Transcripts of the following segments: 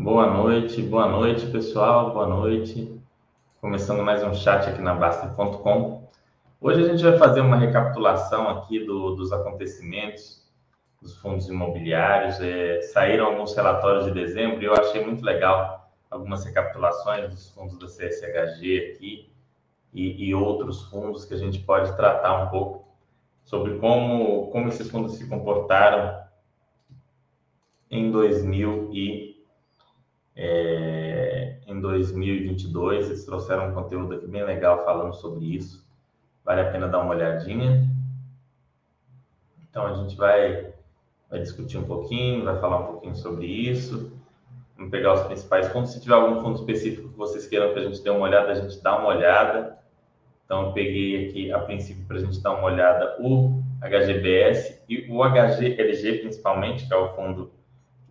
Boa noite, boa noite, pessoal, boa noite. Começando mais um chat aqui na Basta.com. Hoje a gente vai fazer uma recapitulação aqui do, dos acontecimentos dos fundos imobiliários. É, saíram alguns relatórios de dezembro e eu achei muito legal algumas recapitulações dos fundos da CSHG aqui e, e outros fundos que a gente pode tratar um pouco sobre como, como esses fundos se comportaram em 2000 e é, em 2022. Eles trouxeram um conteúdo aqui bem legal falando sobre isso. Vale a pena dar uma olhadinha. Então a gente vai, vai discutir um pouquinho, vai falar um pouquinho sobre isso. Vamos pegar os principais fundos. Se tiver algum fundo específico que vocês queiram que a gente dê uma olhada, a gente dá uma olhada. Então, eu peguei aqui, a princípio, para a gente dar uma olhada, o HGBS e o HGLG, principalmente, que é o fundo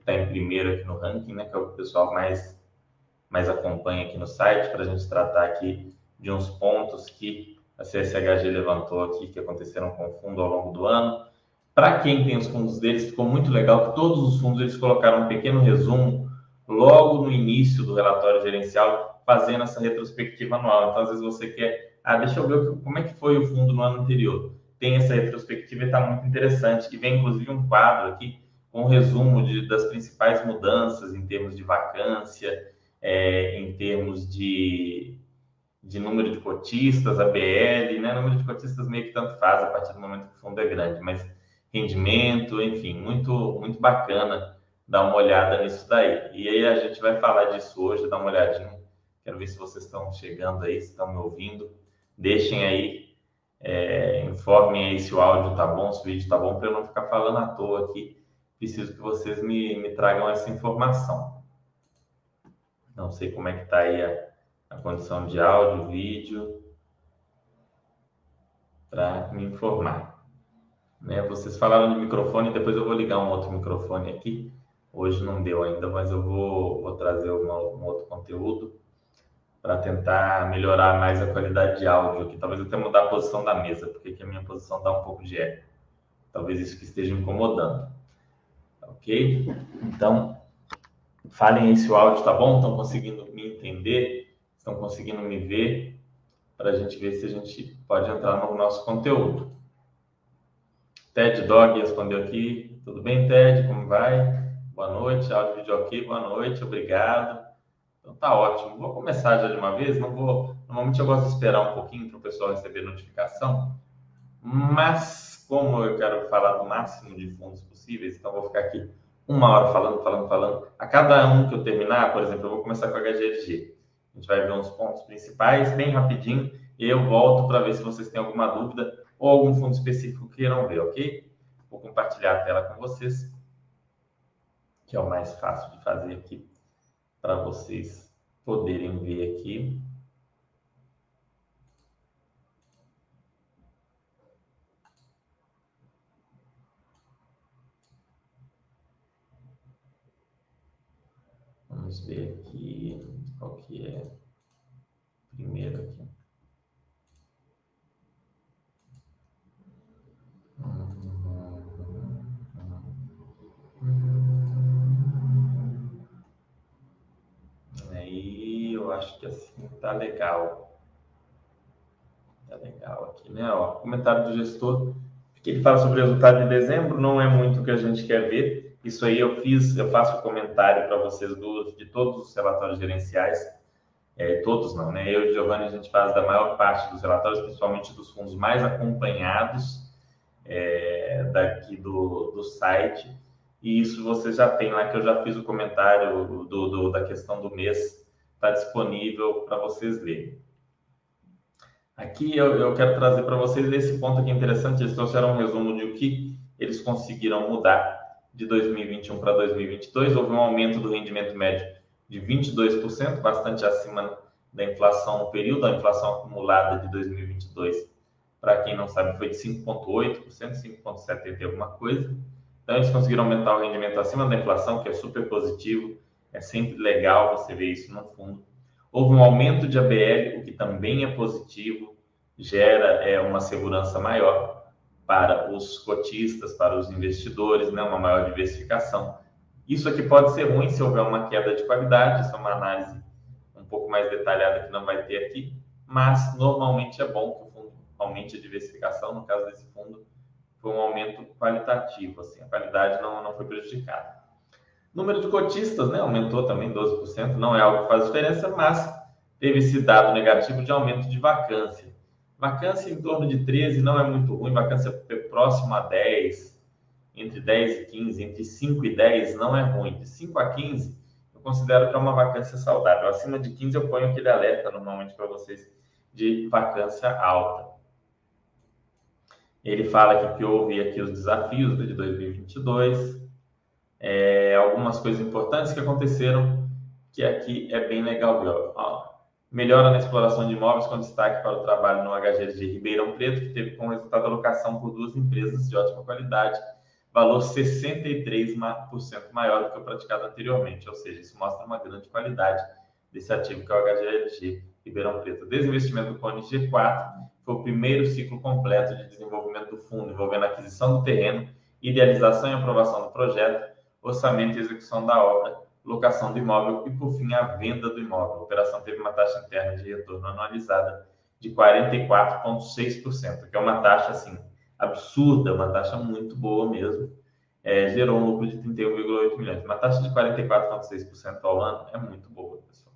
está em primeiro aqui no ranking, né, que é o que o pessoal mais, mais acompanha aqui no site, para a gente tratar aqui de uns pontos que a CSHG levantou aqui, que aconteceram com o fundo ao longo do ano. Para quem tem os fundos deles, ficou muito legal que todos os fundos eles colocaram um pequeno resumo logo no início do relatório gerencial, fazendo essa retrospectiva anual. Então, às vezes você quer, ah, deixa eu ver como é que foi o fundo no ano anterior. Tem essa retrospectiva e está muito interessante. E vem, inclusive, um quadro aqui um resumo de, das principais mudanças em termos de vacância, é, em termos de, de número de cotistas, ABL, né? Número de cotistas meio que tanto faz a partir do momento que o fundo é grande, mas rendimento, enfim, muito, muito bacana dar uma olhada nisso daí. E aí a gente vai falar disso hoje, dar uma olhadinha. Quero ver se vocês estão chegando aí, se estão me ouvindo. Deixem aí, é, informem aí se o áudio tá bom, se o vídeo tá bom, para eu não ficar falando à toa aqui preciso que vocês me, me tragam essa informação. Não sei como é que está aí a, a condição de áudio, vídeo, para me informar. Né? Vocês falaram de microfone, depois eu vou ligar um outro microfone aqui. Hoje não deu ainda, mas eu vou, vou trazer uma, um outro conteúdo para tentar melhorar mais a qualidade de áudio aqui. Talvez até mudar a posição da mesa, porque aqui a minha posição dá um pouco de eco. Talvez isso que esteja incomodando ok? Então, falem aí se o áudio está bom, estão conseguindo me entender, estão conseguindo me ver, para a gente ver se a gente pode entrar no nosso conteúdo. Ted Dog respondeu aqui, tudo bem, Ted? Como vai? Boa noite, áudio vídeo ok, boa noite, obrigado. Então tá ótimo. Vou começar já de uma vez, não vou. Normalmente eu gosto de esperar um pouquinho para o pessoal receber notificação, mas como eu quero falar do máximo de fundos possíveis, então vou ficar aqui uma hora falando, falando, falando. A cada um que eu terminar, por exemplo, eu vou começar com a HGLG. A gente vai ver uns pontos principais bem rapidinho e eu volto para ver se vocês têm alguma dúvida ou algum fundo específico que queiram ver, ok? Vou compartilhar a tela com vocês, que é o mais fácil de fazer aqui para vocês poderem ver aqui. Vamos ver aqui qual que é primeiro aqui. Aí eu acho que assim tá legal. Tá legal aqui, né? Ó, comentário do gestor que ele fala sobre o resultado de dezembro, não é muito o que a gente quer ver isso aí eu fiz, eu faço comentário para vocês do, de todos os relatórios gerenciais, é, todos não, né? Eu e Giovanni a gente faz da maior parte dos relatórios, principalmente dos fundos mais acompanhados é, daqui do, do site. E isso você já tem lá, que eu já fiz o comentário do, do da questão do mês, está disponível para vocês lerem. Aqui eu, eu quero trazer para vocês esse ponto aqui interessante, eles trouxeram um resumo de o que eles conseguiram mudar de 2021 para 2022, houve um aumento do rendimento médio de 22%, bastante acima da inflação no período, a inflação acumulada de 2022, para quem não sabe, foi de 5,8%, 5,70% alguma coisa. Então, eles conseguiram aumentar o rendimento acima da inflação, que é super positivo, é sempre legal você ver isso no fundo. Houve um aumento de ABL, o que também é positivo, gera é, uma segurança maior para os cotistas, para os investidores, né, uma maior diversificação. Isso aqui pode ser ruim se houver uma queda de qualidade, isso é uma análise um pouco mais detalhada que não vai ter aqui, mas normalmente é bom que o fundo aumente a diversificação, no caso desse fundo, foi um aumento qualitativo, assim, a qualidade não, não foi prejudicada. Número de cotistas, né, aumentou também 12%, não é algo que faz diferença, mas teve esse dado negativo de aumento de vacância. Vacância em torno de 13 não é muito ruim, vacância próximo a 10, entre 10 e 15, entre 5 e 10 não é ruim. De 5 a 15, eu considero que é uma vacância saudável. Acima de 15, eu ponho aquele alerta normalmente para vocês de vacância alta. Ele fala aqui que houve aqui os desafios de 2022, é, algumas coisas importantes que aconteceram, que aqui é bem legal. Ó, melhora na exploração de imóveis com destaque para o trabalho no HG de Ribeirão Preto, que teve como resultado a alocação por duas empresas de ótima qualidade, valor 63% maior do que o praticado anteriormente, ou seja, isso mostra uma grande qualidade desse ativo que é o HGLG Ribeirão Preto. Desinvestimento do Cone G4 foi o primeiro ciclo completo de desenvolvimento do fundo, envolvendo aquisição do terreno, idealização e aprovação do projeto, orçamento e execução da obra, locação do imóvel e, por fim, a venda do imóvel. A operação teve uma taxa interna de retorno anualizada de 44,6%, que é uma taxa assim absurda, uma taxa muito boa mesmo. É, gerou um lucro de 31,8 milhões. Uma taxa de 44,6% ao ano é muito boa, pessoal.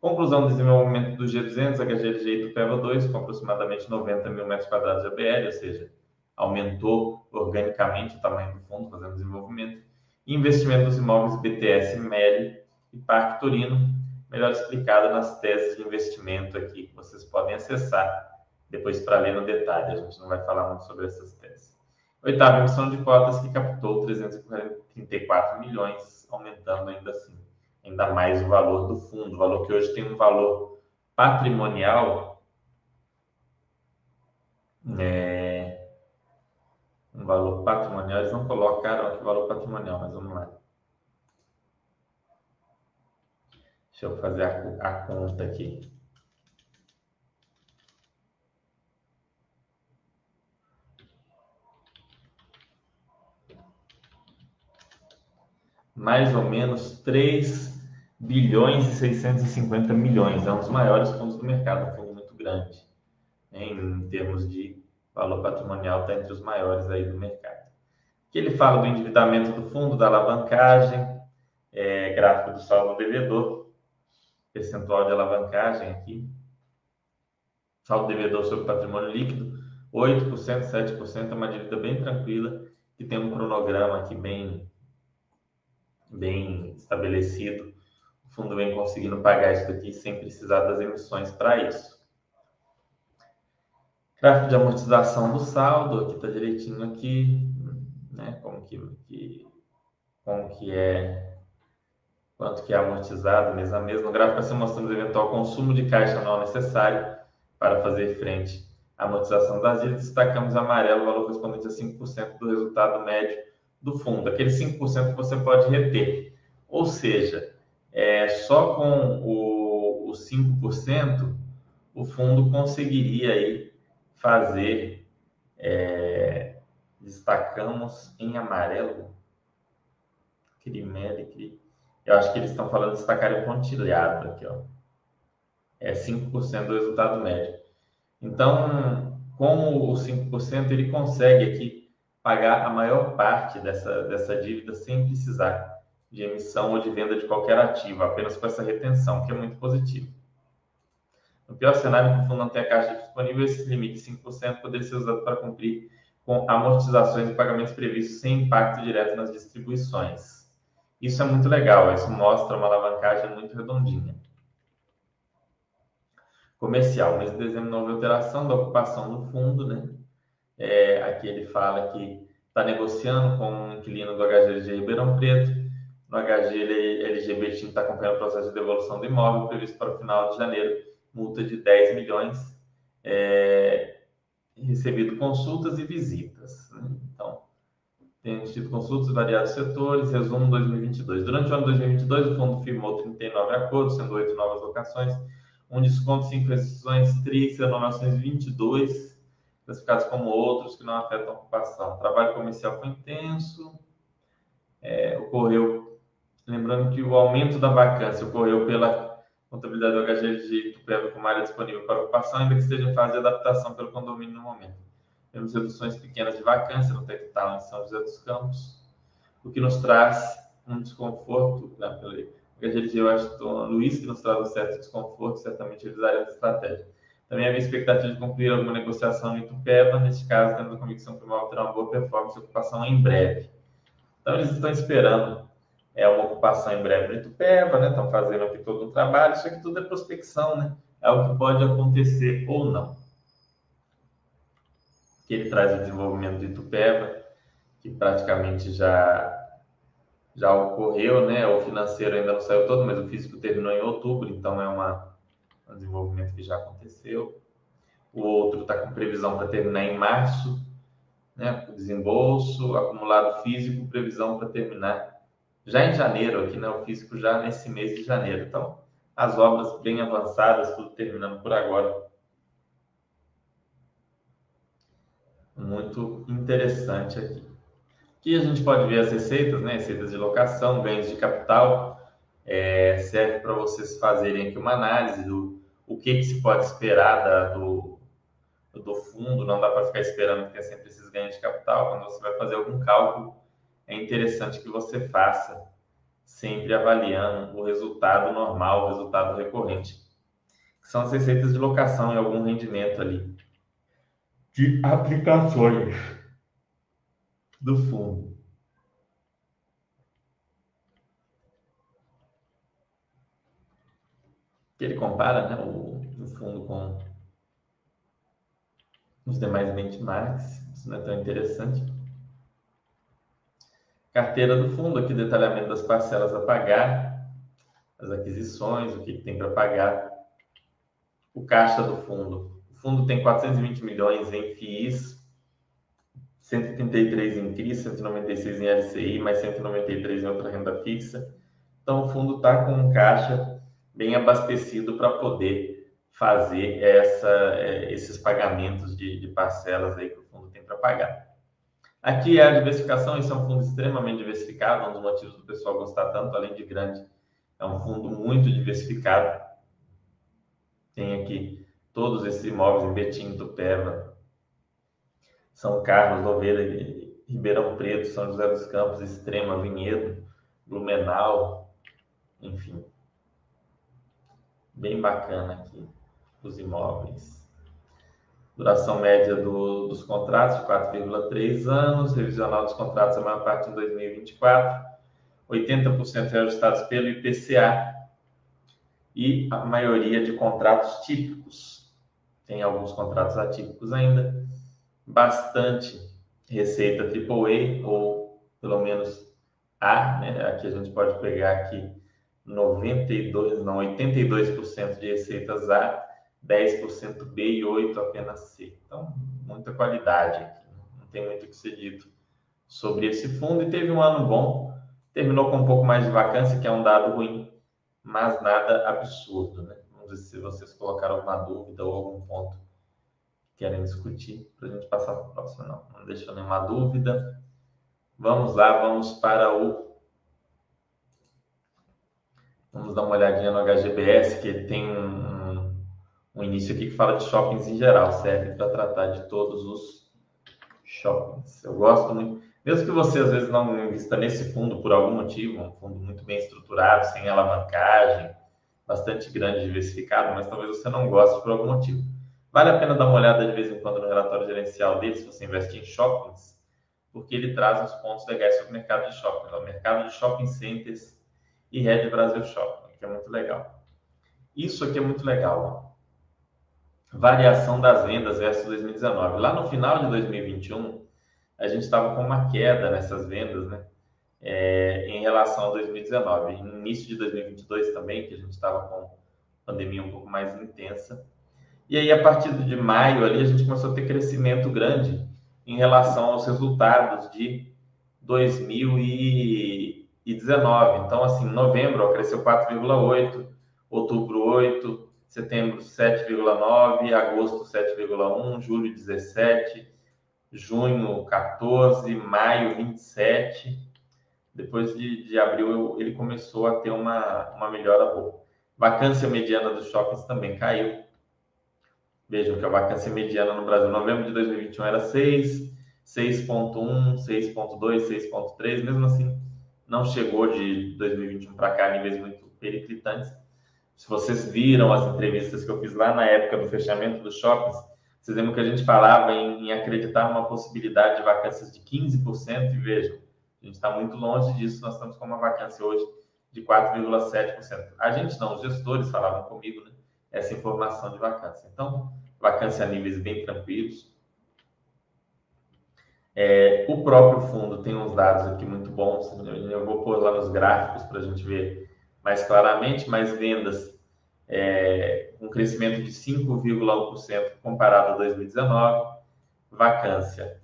Conclusão do desenvolvimento do G200, HGLG e Tupéva 2, com aproximadamente 90 mil metros quadrados de ABL, ou seja, aumentou organicamente o tamanho do fundo, fazendo desenvolvimento investimento dos imóveis BTS MEL e Parque Torino, melhor explicado nas teses de investimento aqui, que vocês podem acessar depois para ler no detalhe. A gente não vai falar muito sobre essas teses. Oitava emissão de cotas que captou 334 milhões, aumentando ainda assim, ainda mais o valor do fundo, valor que hoje tem um valor patrimonial é, um valor patrimonial, eles não colocaram aqui valor patrimonial, mas vamos lá. Deixa eu fazer a, a conta aqui. mais ou menos 3 bilhões e 650 milhões. É um dos maiores fundos do mercado, um fundo muito grande em termos de valor patrimonial está entre os maiores aí do mercado. Aqui ele fala do endividamento do fundo, da alavancagem, é, gráfico do saldo devedor, percentual de alavancagem aqui, saldo devedor sobre patrimônio líquido, 8%, 7%, é uma dívida bem tranquila, que tem um cronograma aqui bem, bem estabelecido. O fundo vem conseguindo pagar isso aqui sem precisar das emissões para isso. Gráfico de amortização do saldo, aqui está direitinho aqui, né? Como que, que, como que é, quanto que é amortizado mês a mês. No gráfico está mostrando o eventual consumo de caixa anual necessário para fazer frente à amortização das dívidas. Destacamos amarelo, o valor correspondente a 5% do resultado médio do fundo, aquele 5% que você pode reter. Ou seja, é, só com o, o 5%, o fundo conseguiria aí fazer, é, destacamos em amarelo, Crimelic, eu acho que eles estão falando de destacar o pontilhado aqui, ó. É 5% do resultado médio. Então, como o 5%, ele consegue aqui pagar a maior parte dessa, dessa dívida sem precisar de emissão ou de venda de qualquer ativo, apenas com essa retenção, que é muito positivo. No pior cenário, o fundo não tem a caixa disponível, esse limite de 5% poderia ser usado para cumprir com amortizações e pagamentos previstos sem impacto direto nas distribuições. Isso é muito legal, isso mostra uma alavancagem muito redondinha. Comercial, mês de dezembro não houve alteração da ocupação do fundo, né? É, aqui ele fala que está negociando com um inquilino do HGLG Ribeirão Preto. No HG, LGBT está acompanhando o processo de devolução do imóvel previsto para o final de janeiro multa de 10 milhões, é, recebido consultas e visitas. Né? Então, tem tido consultas em variados setores, resumo 2022. Durante o ano 2022, o fundo firmou 39 acordos, sendo 8 novas locações, um desconto, 5 restrições, 3 renovações 22, classificados como outros que não afetam a ocupação. O trabalho comercial foi intenso, é, ocorreu Lembrando que o aumento da vacância ocorreu pela contabilidade do HG de Itupeva com área disponível para ocupação, ainda que esteja em fase de adaptação pelo condomínio no momento. Temos reduções pequenas de vacância no Tectal em São José dos Campos, o que nos traz um desconforto, né, pelo HG eu acho que Luiz, que nos traz um certo desconforto, certamente eles essa estratégia. Também havia expectativa de concluir alguma negociação em Itupeva, neste caso, temos a convicção que o imóvel terá uma boa performance e ocupação em breve. Então, eles estão esperando é, uma ocupação em breve no Itupeva, né? estão fazendo aqui todo o trabalho, isso aqui tudo é prospecção, né? é o que pode acontecer ou não. Que ele traz o desenvolvimento do Itupeva, que praticamente já já ocorreu, né? O financeiro ainda não saiu todo, mas o físico terminou em outubro, então é uma, um desenvolvimento que já aconteceu. O outro está com previsão para terminar em março, né? O desembolso, acumulado físico, previsão para terminar já em janeiro, aqui? O físico já nesse mês de janeiro. Então, as obras bem avançadas, tudo terminando por agora. Muito interessante aqui. Aqui a gente pode ver as receitas, né? Receitas de locação, ganhos de capital. É, serve para vocês fazerem aqui uma análise do o que, que se pode esperar da, do, do fundo. Não dá para ficar esperando que tenha sempre esses ganhos de capital. Quando você vai fazer algum cálculo, é interessante que você faça sempre avaliando o resultado normal, o resultado recorrente. Que são as receitas de locação e algum rendimento ali de aplicações do fundo. Ele compara né, o, o fundo com os demais benchmarks, isso não é tão interessante. Carteira do fundo, aqui detalhamento das parcelas a pagar, as aquisições, o que tem para pagar. O caixa do fundo. O fundo tem 420 milhões em FIIs, 133 em CRI, 196 em LCI, mais 193 em outra renda fixa. Então, o fundo está com um caixa bem abastecido para poder fazer essa, é, esses pagamentos de, de, parcelas aí que o fundo tem para pagar. Aqui é a diversificação, isso é um fundo extremamente diversificado, um dos motivos do pessoal gostar tanto, além de grande, é um fundo muito diversificado. Tem aqui todos esses imóveis em Betim, Tupéva, são Carlos, Louveira, Ribeirão Preto, São José dos Campos, Extrema, Vinhedo, Blumenau, enfim. Bem bacana aqui os imóveis. Duração média do, dos contratos, 4,3 anos. Revisional dos contratos, a maior parte em 2024. 80% reajustados pelo IPCA. E a maioria de contratos típicos. Tem alguns contratos atípicos ainda bastante receita AAA, ou pelo menos A, né? Aqui a gente pode pegar aqui 92, não, 82% de receitas A, 10% B e 8% apenas C. Então, muita qualidade aqui. Não tem muito o que ser dito sobre esse fundo. E teve um ano bom, terminou com um pouco mais de vacância, que é um dado ruim, mas nada absurdo, né? Vamos ver se vocês colocaram alguma dúvida ou algum ponto querem discutir para a gente passar para o próximo. Não, não deixa nenhuma dúvida. Vamos lá, vamos para o. Vamos dar uma olhadinha no HGBS, que tem um, um início aqui que fala de shoppings em geral, serve para tratar de todos os shoppings. Eu gosto muito, mesmo que você às vezes não invista nesse fundo por algum motivo, um fundo muito bem estruturado, sem alavancagem, bastante grande, diversificado, mas talvez você não goste por algum motivo Vale a pena dar uma olhada de vez em quando no relatório gerencial dele, se você investe em shoppings, porque ele traz uns pontos legais sobre o mercado de shopping, o mercado de shopping centers e Red Brasil Shopping, que é muito legal. Isso aqui é muito legal. Variação das vendas versus 2019. Lá no final de 2021, a gente estava com uma queda nessas vendas, né? É, em relação a 2019. No início de 2022 também, que a gente estava com pandemia um pouco mais intensa. E aí, a partir de maio, ali, a gente começou a ter crescimento grande em relação aos resultados de 2019. Então, assim, novembro ó, cresceu 4,8, outubro 8, setembro 7,9, agosto 7,1, julho 17, junho 14, maio 27, depois de, de abril ele começou a ter uma, uma melhora boa. Vacância mediana dos shoppings também caiu. Vejam que a vacância mediana no Brasil, novembro de 2021 era 6, 6.1, 6.2, 6.3, mesmo assim não chegou de 2021 para cá níveis muito periclitantes. Se vocês viram as entrevistas que eu fiz lá na época do fechamento dos shoppings, vocês lembram que a gente falava em, em acreditar numa possibilidade de vacâncias de 15%, e vejam, a gente está muito longe disso, nós estamos com uma vacância hoje de 4,7%. A gente não, os gestores falavam comigo, né? Essa informação de vacância. Então, vacância a níveis bem tranquilos. É, o próprio fundo tem uns dados aqui muito bons, eu vou pôr lá nos gráficos para a gente ver mais claramente, mais vendas é, um crescimento de 5,1% comparado a 2019, vacância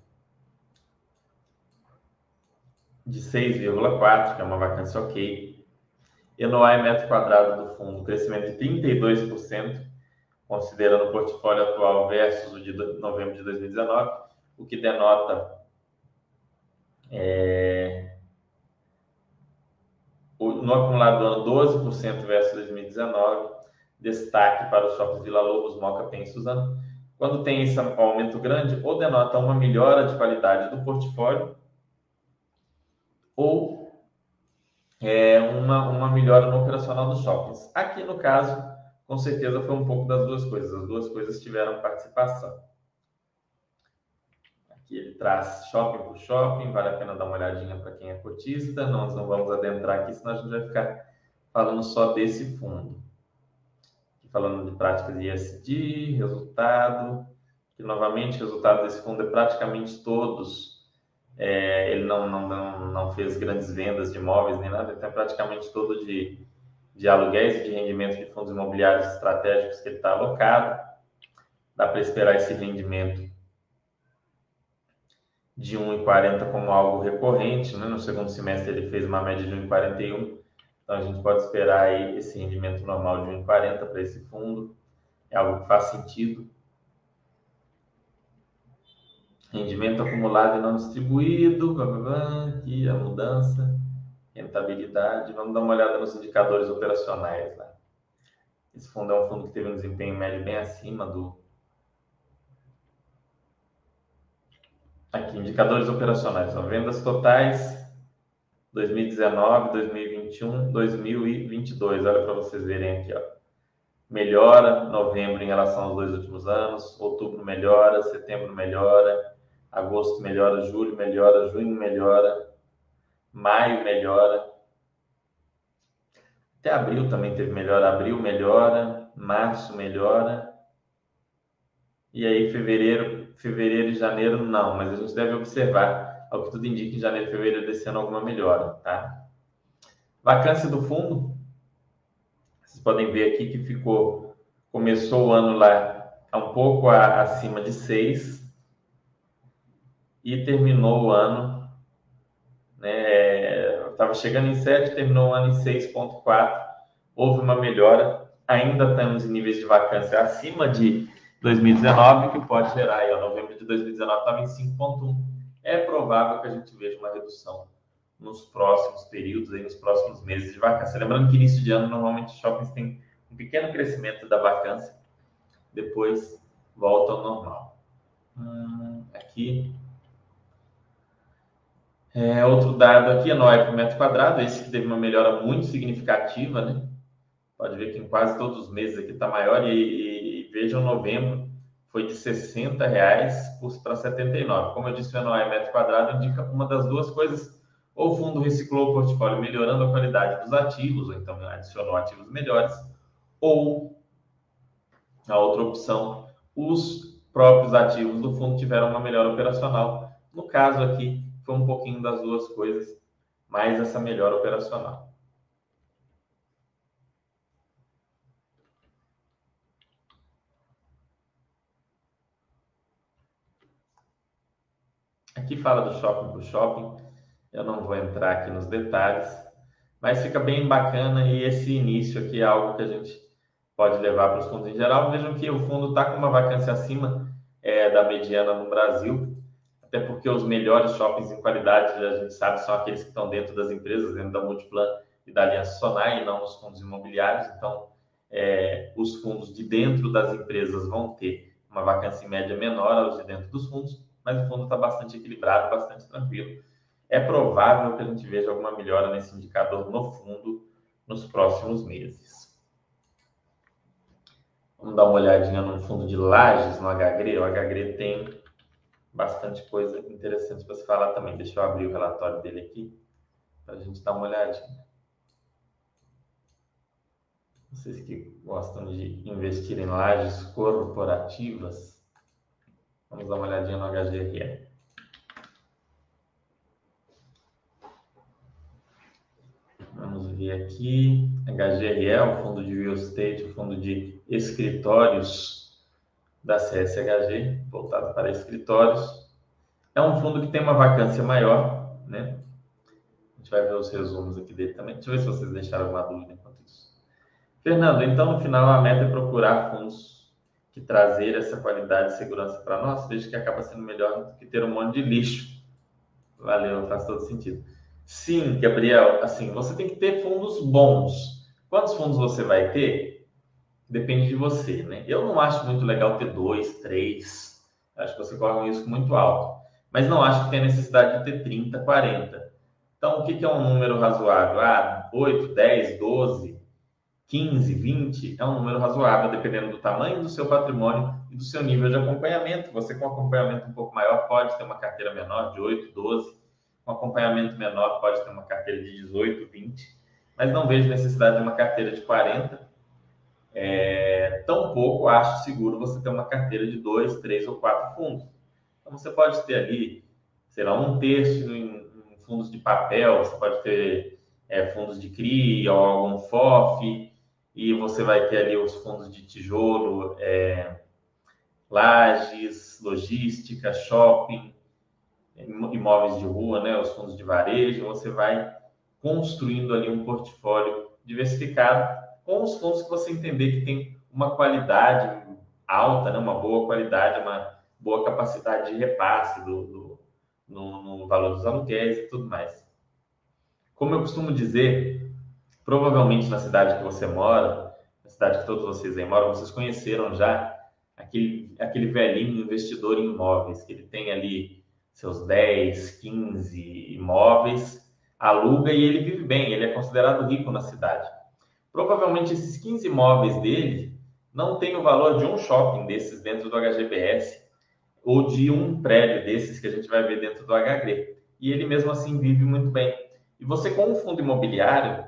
de 6,4%, que é uma vacância ok, ENOI metro quadrado do fundo, crescimento de 32%, considerando o portfólio atual versus o de novembro de 2019, o que denota é, no acumulado ano 12% versus 2019, destaque para os shoppings Vila Lobos, Moca, Pen e Suzano. Quando tem esse aumento grande, ou denota uma melhora de qualidade do portfólio, ou é, uma, uma melhora no operacional dos shoppings. Aqui, no caso, com certeza foi um pouco das duas coisas. As duas coisas tiveram participação. Aqui ele traz shopping por shopping, vale a pena dar uma olhadinha para quem é cotista. Nós não vamos adentrar aqui, senão a gente vai ficar falando só desse fundo. Falando de práticas de resultado, que novamente o resultado desse fundo é praticamente todos. É, ele não, não, não, não fez grandes vendas de imóveis nem nada, então é praticamente todo de, de aluguéis e de rendimento de fundos imobiliários estratégicos que ele está alocado. Dá para esperar esse rendimento de 1,40 como algo recorrente. Né? No segundo semestre ele fez uma média de 1,41. Então a gente pode esperar aí esse rendimento normal de 1,40 para esse fundo. É algo que faz sentido. Rendimento acumulado e não distribuído. Aqui a mudança. Rentabilidade. Vamos dar uma olhada nos indicadores operacionais. Né? Esse fundo é um fundo que teve um desempenho médio bem acima do, Aqui, indicadores operacionais. Ó, vendas totais 2019, 2021, 2022. Olha para vocês verem aqui. Ó. Melhora novembro em relação aos dois últimos anos. Outubro melhora, setembro melhora, agosto melhora, julho melhora, junho melhora, maio melhora. Até abril também teve melhora. Abril melhora, março melhora. E aí, fevereiro fevereiro e janeiro não, mas a gente deve observar, ao que tudo indica, em janeiro e fevereiro desse ano alguma melhora, tá? Vacância do fundo, vocês podem ver aqui que ficou, começou o ano lá um pouco a, acima de 6 e terminou o ano, né, estava chegando em 7, terminou o ano em 6.4, houve uma melhora, ainda estamos em níveis de vacância acima de 2019, que pode gerar aí, ó, novembro de 2019 estava em 5,1. É provável que a gente veja uma redução nos próximos períodos, aí, nos próximos meses de vacância. Lembrando que início de ano, normalmente, os shoppings têm um pequeno crescimento da vacância, depois volta ao normal. Hum, aqui. É, outro dado aqui, a por metro quadrado, esse que teve uma melhora muito significativa, né? Pode ver que em quase todos os meses aqui está maior e, vejam, novembro foi de 60 reais para 79. Como eu disse, o NOI metro quadrado indica uma das duas coisas. Ou o fundo reciclou o portfólio melhorando a qualidade dos ativos, ou então adicionou ativos melhores, ou a outra opção, os próprios ativos do fundo tiveram uma melhora operacional. No caso aqui, foi um pouquinho das duas coisas, mais essa melhora operacional. Aqui fala do shopping por shopping, eu não vou entrar aqui nos detalhes, mas fica bem bacana e esse início aqui é algo que a gente pode levar para os fundos em geral. Vejam que o fundo está com uma vacância acima é, da mediana no Brasil, até porque os melhores shoppings em qualidade, a gente sabe, são aqueles que estão dentro das empresas, dentro da Multiplan e da Aliança Sonai, e não nos fundos imobiliários. Então, é, os fundos de dentro das empresas vão ter uma vacância média menor aos de dentro dos fundos, mas o fundo está bastante equilibrado, bastante tranquilo. É provável que a gente veja alguma melhora nesse indicador no fundo nos próximos meses. Vamos dar uma olhadinha no fundo de lajes, no HGRE. O HGRE tem bastante coisa interessante para se falar também. Deixa eu abrir o relatório dele aqui para a gente dar uma olhadinha. Vocês que gostam de investir em lajes corporativas, vamos dar uma olhadinha no HGRE. Vamos ver aqui. HGRE é o fundo de real estate, o fundo de escritórios da CSHG, voltado para escritórios. É um fundo que tem uma vacância maior, né? A gente vai ver os resumos aqui dele também. Deixa eu ver se vocês deixaram alguma dúvida enquanto isso. Fernando, então no final a meta é procurar fundos que trazer essa qualidade e segurança para nós. Vejo que acaba sendo melhor do que ter um monte de lixo. Valeu, faz todo sentido. Sim, Gabriel, assim, você tem que ter fundos bons. Quantos fundos você vai ter? Depende de você, né? Eu não acho muito legal ter dois, três. Acho que você corre um risco muito alto. Mas não acho que tem necessidade de ter 30, 40. Então, o que é um número razoável? Ah, 8, 10, 12, 15, 20 é um número razoável, dependendo do tamanho do seu patrimônio e do seu nível de acompanhamento. Você, com acompanhamento um pouco maior, pode ter uma carteira menor de 8, 12 um acompanhamento menor pode ter uma carteira de 18, 20, mas não vejo necessidade de uma carteira de 40. É, tampouco acho seguro você ter uma carteira de dois, três ou quatro fundos. Então você pode ter ali, sei lá, um terço em, em fundos de papel, você pode ter é, fundos de CRI ou algum FOF, e você vai ter ali os fundos de tijolo, é, lajes, logística, shopping, imóveis de rua, né, os fundos de varejo, você vai construindo ali um portfólio diversificado com os fundos que você entender que tem uma qualidade alta, né, uma boa qualidade, uma boa capacidade de repasse do, do no, no valor dos aluguéis e tudo mais. Como eu costumo dizer, provavelmente na cidade que você mora, na cidade que todos vocês aí moram, vocês conheceram já aquele, aquele velhinho investidor em imóveis, que ele tem ali seus 10, 15 imóveis, aluga e ele vive bem, ele é considerado rico na cidade. Provavelmente esses 15 imóveis dele não têm o valor de um shopping desses dentro do HGBS ou de um prédio desses que a gente vai ver dentro do HG. E ele mesmo assim vive muito bem. E você com um fundo imobiliário,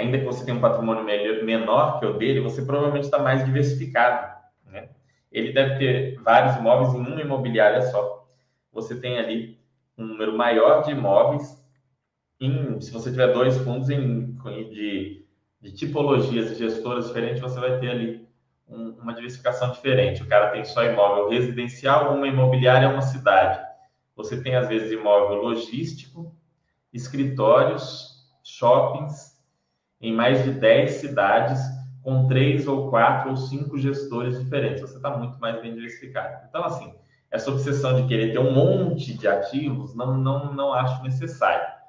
ainda que você tenha um patrimônio menor que o dele, você provavelmente está mais diversificado. Né? Ele deve ter vários imóveis em uma imobiliária só você tem ali um número maior de imóveis. Em, se você tiver dois fundos em, de, de tipologias e gestoras diferentes, você vai ter ali um, uma diversificação diferente. O cara tem só imóvel residencial, uma imobiliária, uma cidade. Você tem, às vezes, imóvel logístico, escritórios, shoppings, em mais de 10 cidades, com três ou quatro ou cinco gestores diferentes. Você está muito mais bem diversificado. Então, assim, essa obsessão de querer ter um monte de ativos, não, não, não acho necessário.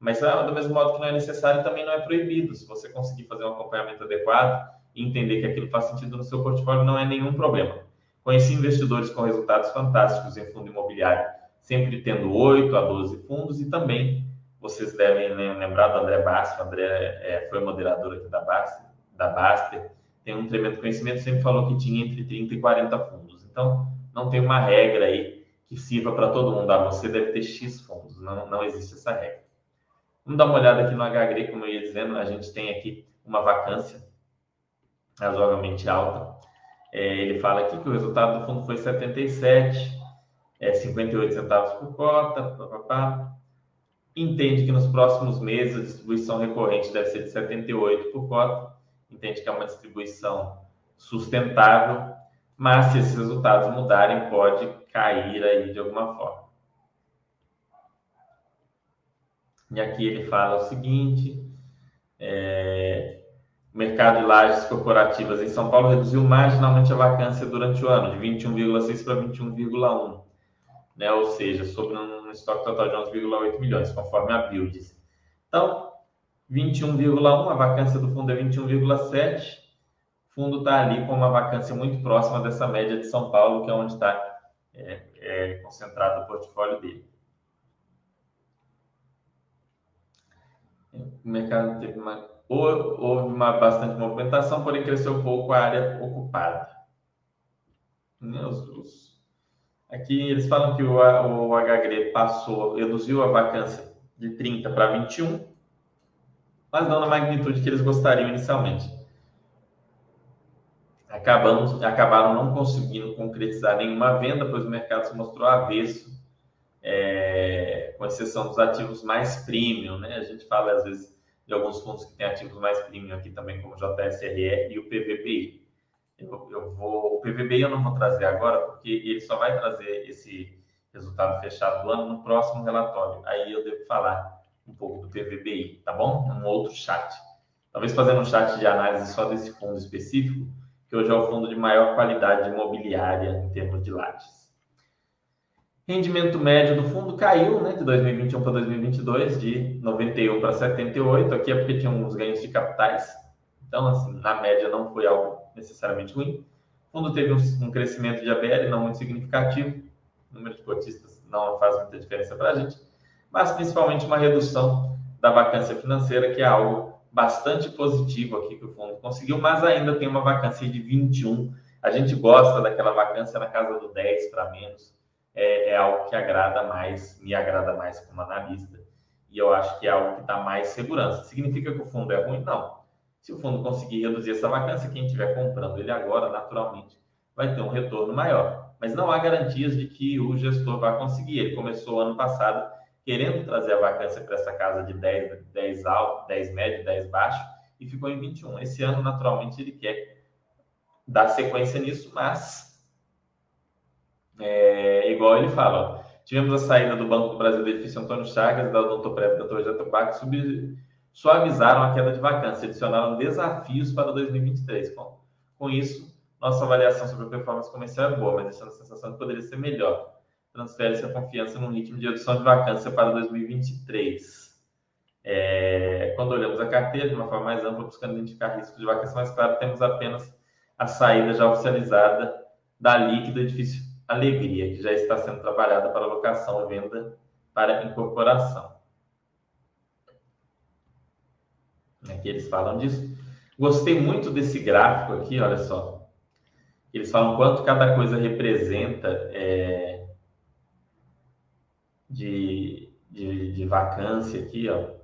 Mas, ah, do mesmo modo que não é necessário, também não é proibido. Se você conseguir fazer um acompanhamento adequado e entender que aquilo faz sentido no seu portfólio, não é nenhum problema. Conheci investidores com resultados fantásticos em fundo imobiliário, sempre tendo 8 a 12 fundos, e também vocês devem lembrar do André Bassi, o André é, foi moderador aqui da Baster, da Baster, tem um tremendo conhecimento, sempre falou que tinha entre 30 e 40 fundos. Então, não tem uma regra aí que sirva para todo mundo. Ah, você deve ter X fundos. Não, não existe essa regra. Vamos dar uma olhada aqui no HGRE, como eu ia dizendo, a gente tem aqui uma vacância razoavelmente alta. É, ele fala aqui que o resultado do fundo foi 77, é, 58 centavos por cota, pá, pá, pá. Entende que nos próximos meses a distribuição recorrente deve ser de 78 por cota, entende que é uma distribuição sustentável mas se esses resultados mudarem, pode cair aí de alguma forma. E aqui ele fala o seguinte: é, o mercado de lajes corporativas em São Paulo reduziu marginalmente a vacância durante o ano, de 21,6 para 21,1. Né? ou seja, sobre um estoque total de 11,8 milhões, conforme a Builds. Então, 21,1, a vacância do fundo é 21,7. O fundo está ali com uma vacância muito próxima dessa média de São Paulo, que é onde está é, é, concentrado o portfólio dele. O mercado teve uma, houve uma bastante movimentação, porém cresceu pouco a área ocupada. Né, os, os, aqui eles falam que o, o passou, reduziu a vacância de 30 para 21, mas não na magnitude que eles gostariam inicialmente. Acabamos, acabaram não conseguindo concretizar nenhuma venda, pois o mercado se mostrou avesso, é, com exceção dos ativos mais premium. Né? A gente fala, às vezes, de alguns fundos que têm ativos mais premium aqui também, como o JSRE e o PVBI. Eu, eu vou, o PVBI eu não vou trazer agora, porque ele só vai trazer esse resultado fechado do ano no próximo relatório. Aí eu devo falar um pouco do PVBI, tá bom? Um outro chat. Talvez fazendo um chat de análise só desse fundo específico, que hoje é o fundo de maior qualidade imobiliária em termos de lajes. Rendimento médio do fundo caiu, né, de 2021 para 2022, de 91 para 78. Aqui é porque tinha uns ganhos de capitais. Então, assim, na média não foi algo necessariamente ruim. O fundo teve um, crescimento de ABL não muito significativo. O número de cotistas não faz muita diferença para a gente mas principalmente uma redução da vacância financeira, que é algo bastante positivo aqui que o fundo conseguiu, mas ainda tem uma vacância de 21. A gente gosta daquela vacância na casa do 10 para menos. É, é, algo que agrada mais, me agrada mais como analista. E eu acho que é algo que dá mais segurança. Significa que o fundo é ruim? Não. Se o fundo conseguir reduzir essa vacância, quem estiver comprando ele agora, naturalmente, vai ter um retorno maior. Mas não há garantias de que o gestor vai conseguir. Ele começou ano passado querendo trazer a vacância para essa casa de 10, 10 alto, 10 médio, 10 baixo, e ficou em 21. Esse ano, naturalmente, ele quer dar sequência nisso, mas é, igual ele fala, ó, tivemos a saída do Banco do Brasil do edifício Antônio Chagas, da Odontoprev da Torre Jatobá, que suavizaram a queda de vacância, adicionaram desafios para 2023. Com, com isso, nossa avaliação sobre a performance comercial é boa, mas deixando a sensação de que poderia ser melhor transfere-se a confiança no ritmo de redução de vacância para 2023. É, quando olhamos a carteira de uma forma mais ampla, buscando identificar riscos de vacância mais claro, temos apenas a saída já oficializada da líquida edifício Alegria, que já está sendo trabalhada para locação e venda para incorporação. Aqui eles falam disso. Gostei muito desse gráfico aqui, olha só. Eles falam quanto cada coisa representa é, de, de, de vacância aqui, ó.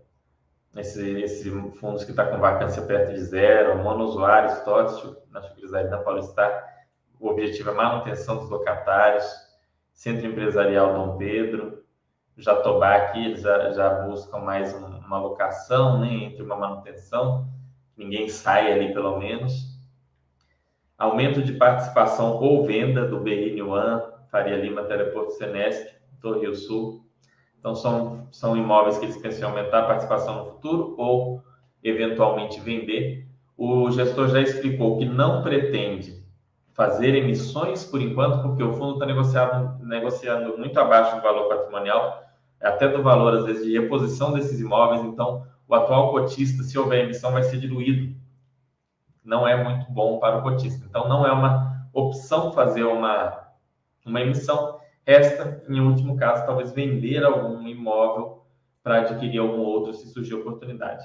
Esse, esse fundos que está com vacância perto de zero, monousuários, TOTS, na Chucrizade da Paulistar, o objetivo é manutenção dos locatários, Centro Empresarial Dom Pedro, Jatobá aqui, eles já, já buscam mais um, uma locação, né, entre uma manutenção, ninguém sai ali pelo menos. Aumento de participação ou venda do BI One, Faria Lima, Teleporto Senesc, Rio Sul. Então, são, são imóveis que eles pensam em aumentar a participação no futuro ou, eventualmente, vender. O gestor já explicou que não pretende fazer emissões por enquanto, porque o fundo está negociando, negociando muito abaixo do valor patrimonial, até do valor, às vezes, de reposição desses imóveis. Então, o atual cotista, se houver emissão, vai ser diluído. Não é muito bom para o cotista. Então, não é uma opção fazer uma, uma emissão. Resta, em último caso, talvez vender algum imóvel para adquirir algum outro se surgir oportunidade.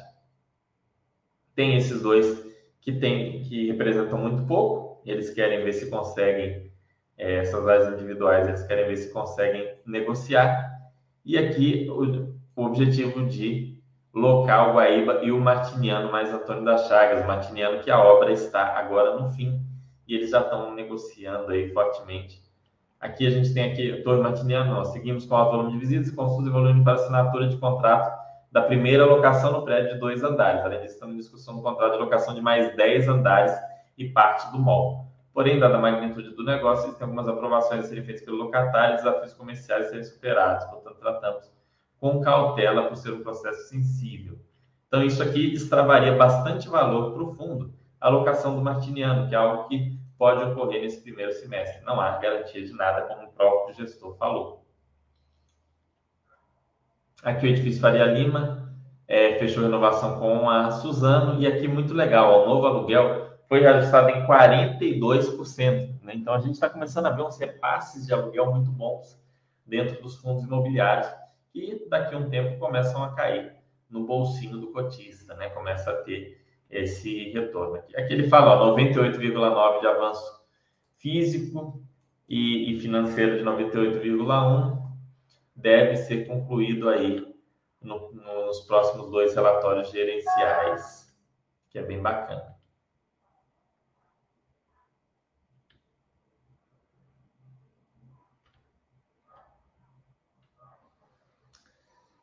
Tem esses dois que tem que representam muito pouco, eles querem ver se conseguem é, essas áreas individuais, eles querem ver se conseguem negociar. E aqui o, o objetivo de local Guaíba e o Martiniano mais Antônio das Chagas, Martiniano que a obra está agora no fim e eles já estão negociando aí fortemente Aqui a gente tem aqui Torre Martiniano, nós seguimos com o volume de visitas e consultas evoluindo para assinatura de contrato da primeira locação no prédio de dois andares. Além disso, estamos em discussão do contrato de locação de mais 10 andares e parte do mall. Porém, dada a magnitude do negócio, existem algumas aprovações a serem feitas pelo locatário e desafios comerciais a serem superados. Portanto, tratamos com cautela por ser um processo sensível. Então, isso aqui destravaria bastante valor para o fundo, a locação do Martiniano, que é algo que pode ocorrer nesse primeiro semestre. Não há garantia de nada, como o próprio gestor falou. Aqui o edifício Faria Lima é, fechou renovação com a Suzano e aqui muito legal, o novo aluguel foi reajustado em 42%. Né? Então a gente está começando a ver uns repasses de aluguel muito bons dentro dos fundos imobiliários que daqui a um tempo começam a cair no bolsinho do cotista, né? Começa a ter esse retorno aqui. Aqui ele fala 98,9 de avanço físico e, e financeiro de 98,1 deve ser concluído aí no, nos próximos dois relatórios gerenciais, que é bem bacana.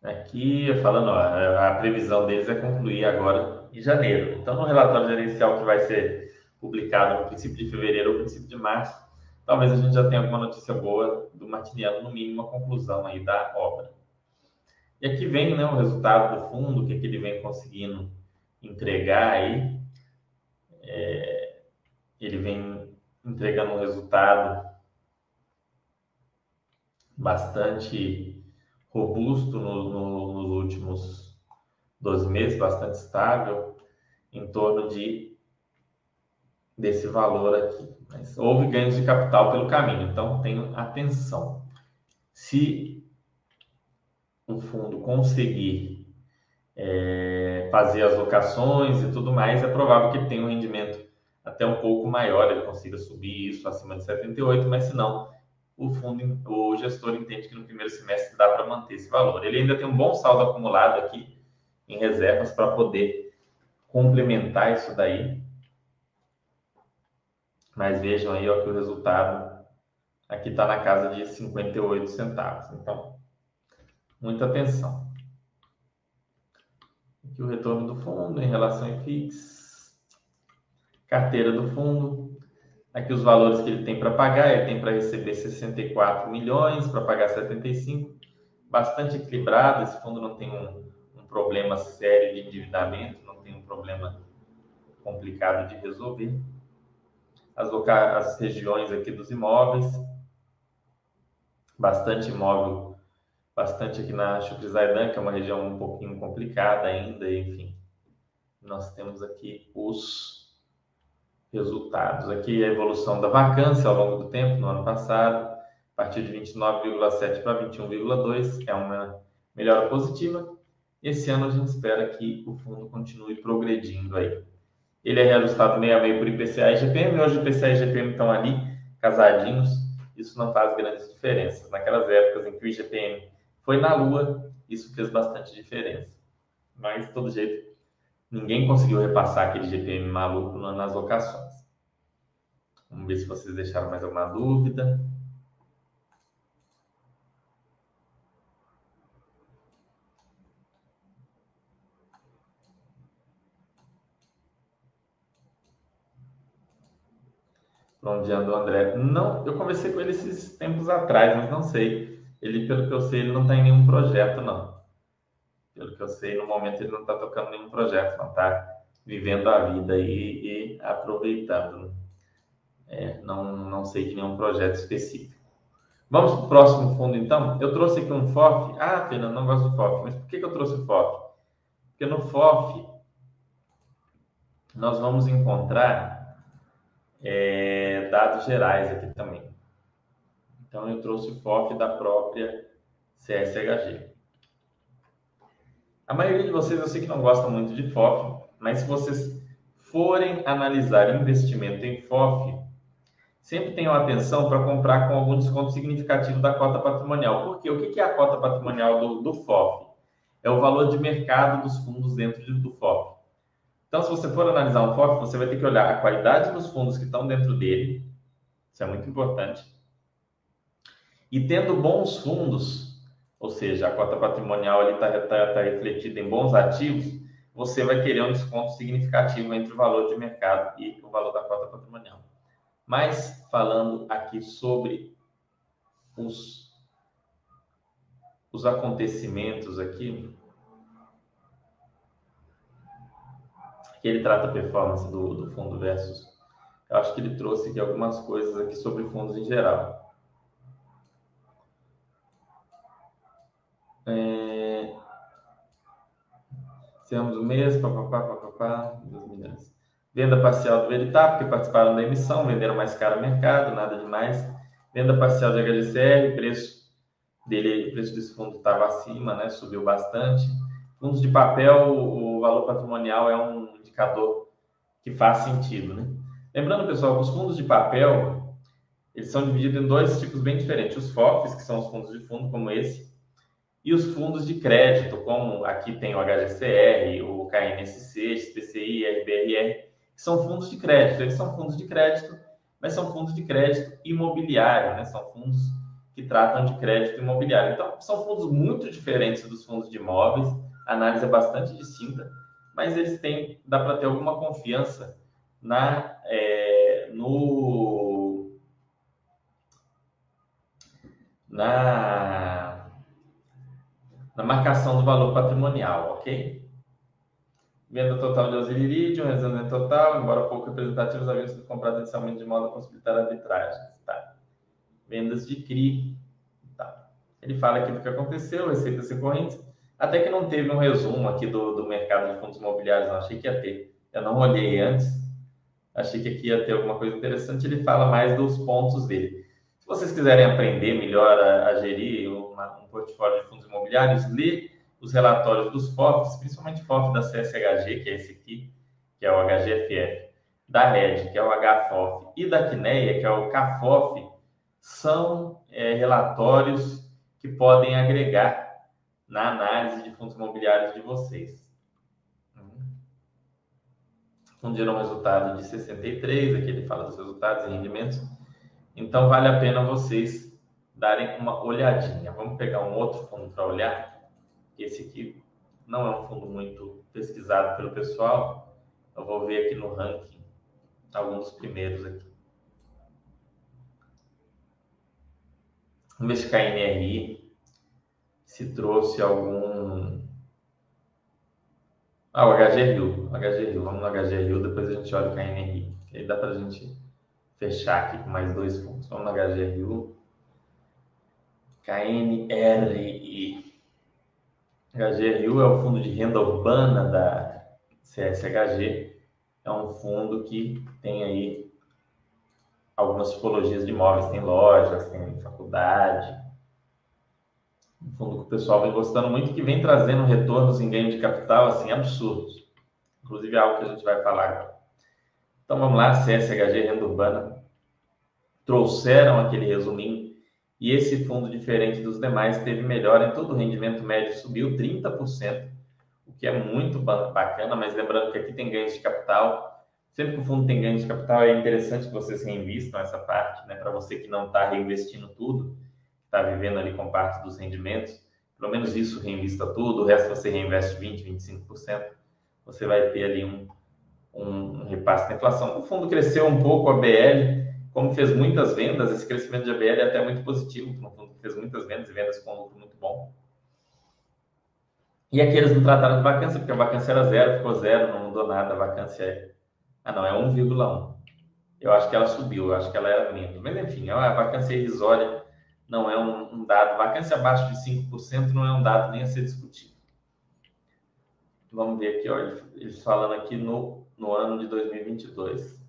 Aqui, falando, ó, a previsão deles é concluir agora em janeiro. Então, no relatório gerencial que vai ser publicado no princípio de fevereiro ou princípio de março, talvez a gente já tenha alguma notícia boa do Martiniano, no mínimo, a conclusão aí da obra. E aqui vem né, o resultado do fundo, o que, é que ele vem conseguindo entregar aí. É, ele vem entregando um resultado bastante robusto no, no, nos últimos 12 meses, bastante estável, em torno de desse valor aqui. Mas houve ganhos de capital pelo caminho, então tenho atenção. Se o fundo conseguir é, fazer as locações e tudo mais, é provável que tenha um rendimento até um pouco maior, ele consiga subir isso acima de 78, mas se não, o fundo, o gestor entende que no primeiro semestre dá para manter esse valor. Ele ainda tem um bom saldo acumulado aqui em reservas para poder complementar isso daí. Mas vejam aí ó, que o resultado aqui está na casa de 58 centavos. Então, muita atenção. Aqui o retorno do fundo em relação a FIX, carteira do fundo, Aqui os valores que ele tem para pagar, ele tem para receber 64 milhões, para pagar 75, bastante equilibrado. Esse fundo não tem um, um problema sério de endividamento, não tem um problema complicado de resolver. As, as regiões aqui dos imóveis, bastante imóvel, bastante aqui na Chuprizaidan, que é uma região um pouquinho complicada ainda, enfim. Nós temos aqui os resultados. Aqui a evolução da vacância ao longo do tempo, no ano passado, a partir de 29,7 para 21,2, é uma melhora positiva. Esse ano a gente espera que o fundo continue progredindo aí. Ele é reajustado meio a meio por IPCA e GPM, hoje IPCA e GPM estão ali casadinhos, isso não faz grandes diferenças. Naquelas épocas em que o IGPM foi na lua, isso fez bastante diferença. Mas, de todo jeito, ninguém conseguiu repassar aquele GPM maluco nas locações. Vamos ver se vocês deixaram mais alguma dúvida. Anda o André? Não, eu conversei com ele esses tempos atrás, mas não sei. Ele, pelo que eu sei, ele não está em nenhum projeto, não. Pelo que eu sei, no momento ele não está tocando nenhum projeto, não está vivendo a vida aí e aproveitando. É, não, não sei de nenhum projeto específico. Vamos para o próximo fundo, então. Eu trouxe aqui um FOF. Ah, Fernando, não gosto do FOF. Mas por que, que eu trouxe o FOF? Porque no FOF nós vamos encontrar é, dados gerais aqui também. Então, eu trouxe o FOF da própria CSHG. A maioria de vocês eu sei que não gosta muito de FOF, mas se vocês forem analisar investimento em FOF, sempre tenham atenção para comprar com algum desconto significativo da cota patrimonial. Porque o que é a cota patrimonial do, do FOF? É o valor de mercado dos fundos dentro do FOF. Então, se você for analisar um FOF, você vai ter que olhar a qualidade dos fundos que estão dentro dele, isso é muito importante. E tendo bons fundos, ou seja, a cota patrimonial está tá, tá refletida em bons ativos, você vai querer um desconto significativo entre o valor de mercado e o valor da cota patrimonial. Mas falando aqui sobre os, os acontecimentos aqui, que ele trata a performance do, do fundo versus. Eu acho que ele trouxe aqui algumas coisas aqui sobre fundos em geral. É, Encerramos o mês, papapá, papapá, 2 milhões. Venda parcial do Veritá, porque participaram da emissão, venderam mais caro no mercado, nada demais. Venda parcial de HGCR, preço dele, o preço desse fundo estava acima, né? Subiu bastante. Fundos de papel, o valor patrimonial é um indicador que faz sentido, né? Lembrando, pessoal, que os fundos de papel, eles são divididos em dois tipos bem diferentes. Os FOFs, que são os fundos de fundo, como esse, e os fundos de crédito, como aqui tem o HGCR, o KNSC, SPCI, RBRR, que são fundos de crédito. Eles são fundos de crédito, mas são fundos de crédito imobiliário, né? São fundos que tratam de crédito imobiliário. Então, são fundos muito diferentes dos fundos de imóveis, a análise é bastante distinta, mas eles têm, dá para ter alguma confiança na, é, no, na na marcação do valor patrimonial, ok? Venda total de auxilirídio, reserva total, embora pouco representativos, haviam sido comprados inicialmente de modo a possibilitar arbitragens. Tá. Vendas de CRI. Tá. Ele fala aqui do que aconteceu, receitas recorrentes, até que não teve um resumo aqui do, do mercado de fundos imobiliários, não. Achei que ia ter. Eu não olhei antes, achei que aqui ia ter alguma coisa interessante. Ele fala mais dos pontos dele. Se vocês quiserem aprender melhor a, a gerir uma, um portfólio de fundos imobiliários, lê os relatórios dos FOFs, principalmente FOF da CSHG, que é esse aqui, que é o HGFF, da RED, que é o HFOF, e da CNEA, que é o CAFOF, são é, relatórios que podem agregar na análise de fundos imobiliários de vocês. Fundo gerou um resultado de 63, aqui ele fala dos resultados e rendimentos então, vale a pena vocês darem uma olhadinha. Vamos pegar um outro fundo para olhar. Esse aqui não é um fundo muito pesquisado pelo pessoal. Eu vou ver aqui no ranking alguns primeiros aqui. Vamos ver se KNRI se trouxe algum. Ah, o HGRU. HGRU. Vamos no HGRU, depois a gente olha o KNRI. Aí dá para a gente fechar aqui com mais dois fundos. Vamos na HGRU. KNRI. HGRU é o fundo de renda urbana da CSHG. É um fundo que tem aí algumas tipologias de imóveis. Tem lojas, tem faculdade. Um fundo que o pessoal vem gostando muito, que vem trazendo retornos em ganho de capital assim absurdos. Inclusive é algo que a gente vai falar agora. Então vamos lá, CSHG Renda Urbana. Trouxeram aquele resuminho e esse fundo, diferente dos demais, teve melhor em todo o rendimento médio, subiu 30%, o que é muito bacana, mas lembrando que aqui tem ganhos de capital. Sempre que o fundo tem ganhos de capital, é interessante que vocês reinvistam essa parte, né? Para você que não está reinvestindo tudo, está vivendo ali com parte dos rendimentos, pelo menos isso reinvista tudo, o resto você reinveste 20%, 25%, você vai ter ali um, um repasse da inflação. O fundo cresceu um pouco, a BL, como fez muitas vendas, esse crescimento de ABL é até muito positivo, no fundo fez muitas vendas e vendas com lucro muito bom. E aqui eles não trataram de vacância, porque a vacância era zero, ficou zero, não mudou nada, a vacância é... Ah, não, é 1,1. Eu acho que ela subiu, eu acho que ela era menos. Mas, enfim, a vacância irrisória não é um, um dado. Vacância abaixo de 5% não é um dado nem a ser discutido. Vamos ver aqui, ó, eles falando aqui no no ano de 2022.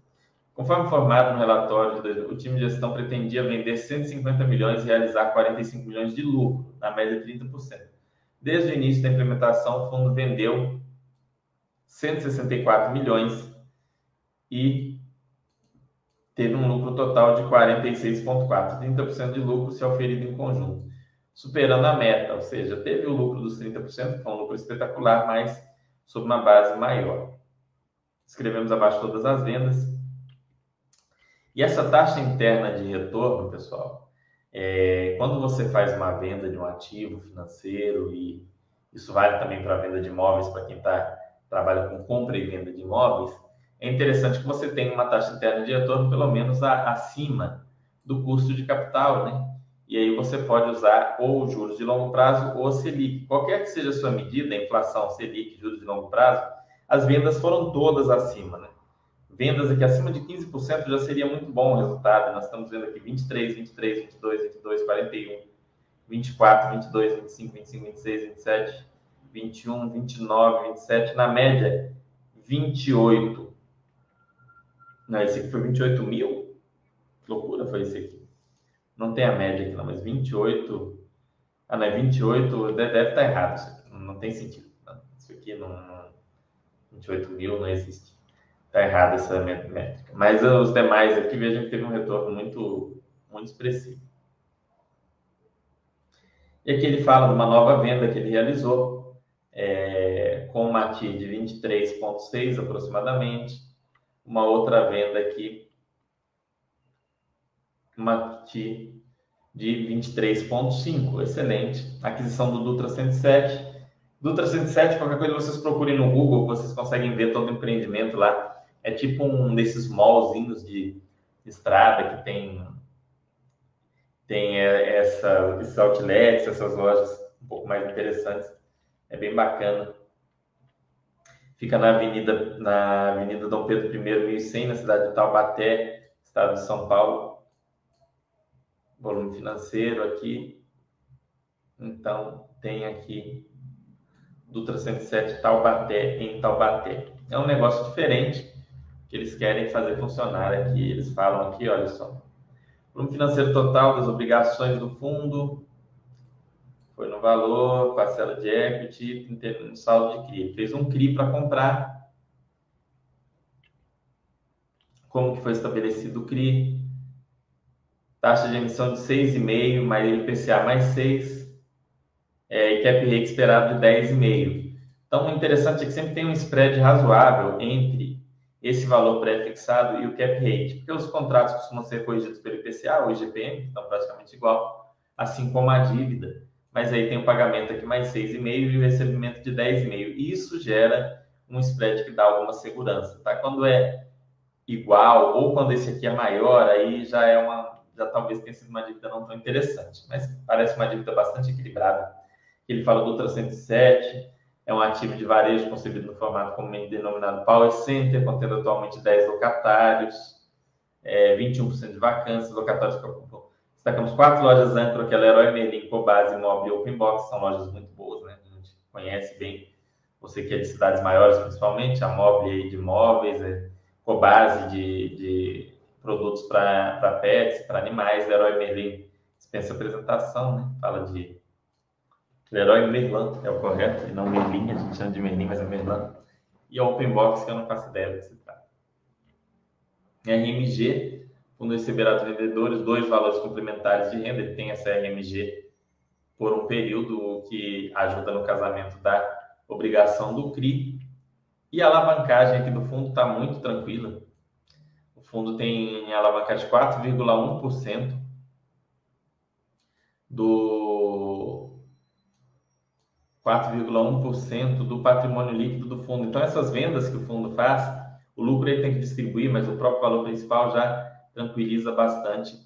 Conforme informado no relatório, o time de gestão pretendia vender 150 milhões e realizar 45 milhões de lucro, na média 30%. Desde o início da implementação, o fundo vendeu 164 milhões e teve um lucro total de 46,4%, 30% de lucro se oferido em conjunto, superando a meta, ou seja, teve o lucro dos 30%, que foi um lucro espetacular, mas sob uma base maior escrevemos abaixo todas as vendas. E essa taxa interna de retorno, pessoal, é, quando você faz uma venda de um ativo financeiro, e isso vale também para a venda de imóveis, para quem tá, trabalha com compra e venda de imóveis, é interessante que você tenha uma taxa interna de retorno pelo menos a, acima do custo de capital, né? E aí você pode usar ou juros de longo prazo ou Selic. Qualquer que seja a sua medida, inflação, Selic, juros de longo prazo, as vendas foram todas acima, né? Vendas aqui acima de 15% já seria muito bom o resultado. Nós estamos vendo aqui 23, 23, 22, 22, 41, 24, 22, 25, 25, 26, 27, 21, 29, 27, na média 28. Não, esse aqui foi 28 mil? Que loucura foi esse aqui. Não tem a média aqui não, mas 28... Ah, não, é 28, deve estar errado isso aqui, não tem sentido. Não, isso aqui não, não... 28 mil não existe. Está errado essa métrica. Mas os demais aqui, vejam que teve um retorno muito, muito expressivo. E aqui ele fala de uma nova venda que ele realizou, é, com uma TI de 23,6 aproximadamente, uma outra venda aqui, uma TI de 23,5, excelente. Aquisição do Dutra 107. Dutra 107, qualquer coisa vocês procurem no Google, vocês conseguem ver todo o empreendimento lá. É tipo um desses mallzinhos de estrada que tem tem é, essa, esses outlets, essas lojas um pouco mais interessantes. É bem bacana. Fica na Avenida, na Avenida Dom Pedro I, 1100, na cidade de Taubaté, estado de São Paulo. Volume financeiro aqui. Então, tem aqui Dutra 107 Taubaté, em Taubaté. É um negócio diferente que eles querem fazer funcionar aqui. Eles falam aqui, olha só, Volume financeiro total das obrigações do fundo foi no valor, parcela de equity, no saldo de CRI. Fez um CRI para comprar. Como que foi estabelecido o CRI? Taxa de emissão de 6,5, mais IPCA mais 6. É, e cap rate esperado de 10,5. Então, o interessante é que sempre tem um spread razoável entre esse valor pré-fixado e o cap rate, porque os contratos costumam ser corrigidos pelo IPCA ou IGPM, que estão praticamente igual, assim como a dívida. Mas aí tem o pagamento aqui mais 6,5 e o recebimento de 10,5. Isso gera um spread que dá alguma segurança, tá? Quando é igual ou quando esse aqui é maior, aí já é uma já talvez tenha sido uma dívida não tão interessante, mas parece uma dívida bastante equilibrada. Ele fala do Ultra 107, é um ativo de varejo concebido no formato comumente denominado Power Center, contendo atualmente 10 locatários, é, 21% de vacâncias, locatários que ocupam. Destacamos quatro lojas âncora, que é Leroy Merlin, Cobase, Mob e Open Box, são lojas muito boas, né? A gente conhece bem, você que é de cidades maiores principalmente, a Mob aí de móveis, é, Cobase de, de produtos para pets, para animais, Leroy Merlin dispensa apresentação, né? Fala de Leroy Merlin é o correto, e não Merlin, a gente chama de Merlin, mas é Merlin. E Open Box, que eu não faço ideia do que se trata. RMG, fundo receberá dos vendedores dois valores complementares de renda, ele tem essa RMG por um período que ajuda no casamento da obrigação do CRI. E a alavancagem aqui do fundo está muito tranquila. O fundo tem alavancagem de 4,1% do 4,1% do patrimônio líquido do fundo. Então, essas vendas que o fundo faz, o lucro ele tem que distribuir, mas o próprio valor principal já tranquiliza bastante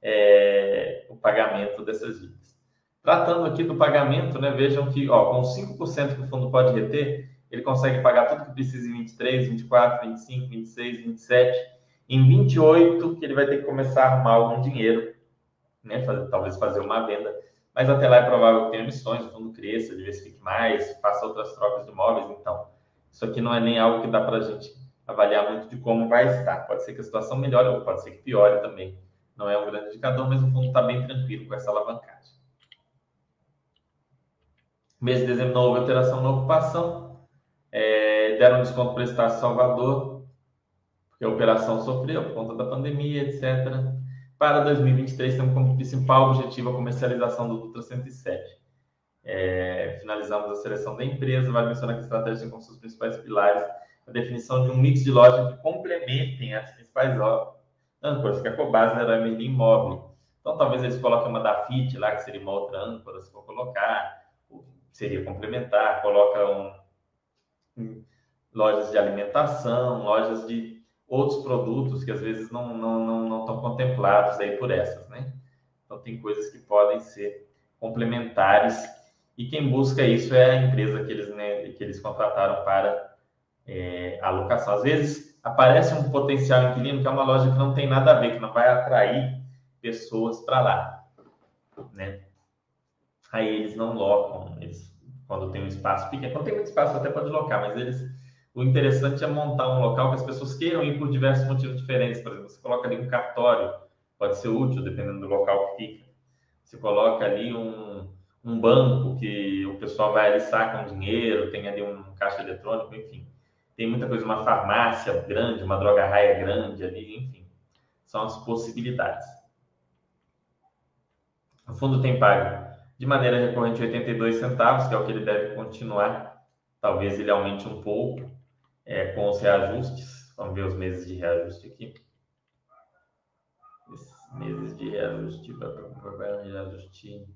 é, o pagamento dessas dívidas. Tratando aqui do pagamento, né, vejam que ó, com 5% que o fundo pode reter, ele consegue pagar tudo que precisa em 23, 24, 25, 26, 27. Em 28, que ele vai ter que começar a arrumar algum dinheiro, né, fazer, talvez fazer uma venda mas até lá é provável que tenha emissões, o fundo cresça, diversifique mais, faça outras trocas de imóveis. Então, isso aqui não é nem algo que dá para a gente avaliar muito de como vai estar. Pode ser que a situação melhore ou pode ser que piore também. Não é um grande indicador, mas o fundo está bem tranquilo com essa alavancagem. Mês de dezembro não houve alteração na ocupação. É, deram desconto para o Estado de Salvador, porque a operação sofreu por conta da pandemia, etc. Para 2023, temos como principal objetivo a comercialização do Dutra 107. É, finalizamos a seleção da empresa, vale mencionar que a estratégia tem como seus principais pilares a definição de um mix de lojas que complementem as principais âncoras, que é a Cobase, Leroy Merlin Imóvel. Então, talvez eles coloquem uma da FIT lá, que seria uma outra âncora, se for colocar, seria complementar, coloca um, lojas de alimentação, lojas de outros produtos que às vezes não, não, não, não estão contemplados aí por essas, né? Então tem coisas que podem ser complementares e quem busca isso é a empresa que eles, né, que eles contrataram para é, alocação. Às vezes aparece um potencial inquilino que é uma loja que não tem nada a ver, que não vai atrair pessoas para lá, né? Aí eles não locam, eles quando tem um espaço pequeno. Quando tem muito espaço, até pode locar, mas eles. O interessante é montar um local que as pessoas queiram ir por diversos motivos diferentes. Por exemplo, você coloca ali um cartório, pode ser útil, dependendo do local que fica. Você coloca ali um, um banco que o pessoal vai ali, saca um dinheiro, tem ali um caixa eletrônico, enfim. Tem muita coisa, uma farmácia grande, uma droga raia grande ali, enfim. São as possibilidades. O fundo tem pago de maneira recorrente 82 centavos, que é o que ele deve continuar. Talvez ele aumente um pouco é, com os reajustes. Vamos ver os meses de reajuste aqui. Esses meses de reajuste, reajuste,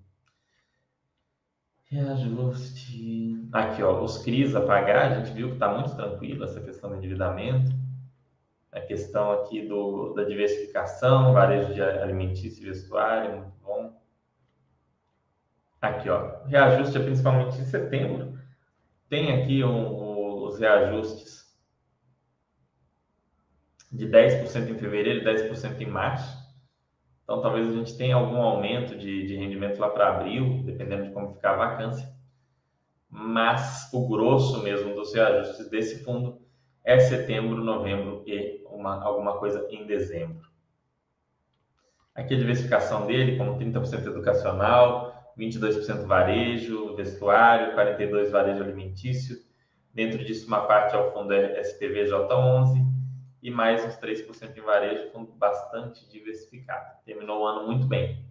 reajuste. Aqui, ó, os CRIs a pagar, a gente viu que está muito tranquilo essa questão do endividamento. A questão aqui do, da diversificação, varejo de alimentício e vestuário, muito bom. Aqui, ó, reajuste é principalmente em setembro. Tem aqui um, os reajustes de 10% em fevereiro e 10% em março. Então, talvez a gente tenha algum aumento de, de rendimento lá para abril, dependendo de como ficar a vacância. Mas o grosso mesmo dos reajustes desse fundo é setembro, novembro e uma, alguma coisa em dezembro. Aqui a diversificação dele, como 30% educacional, 22% varejo, vestuário, 42% varejo alimentício. Dentro disso, uma parte ao fundo é SPVJ11 e mais uns 3% em varejo, fundo bastante diversificado. Terminou o ano muito bem.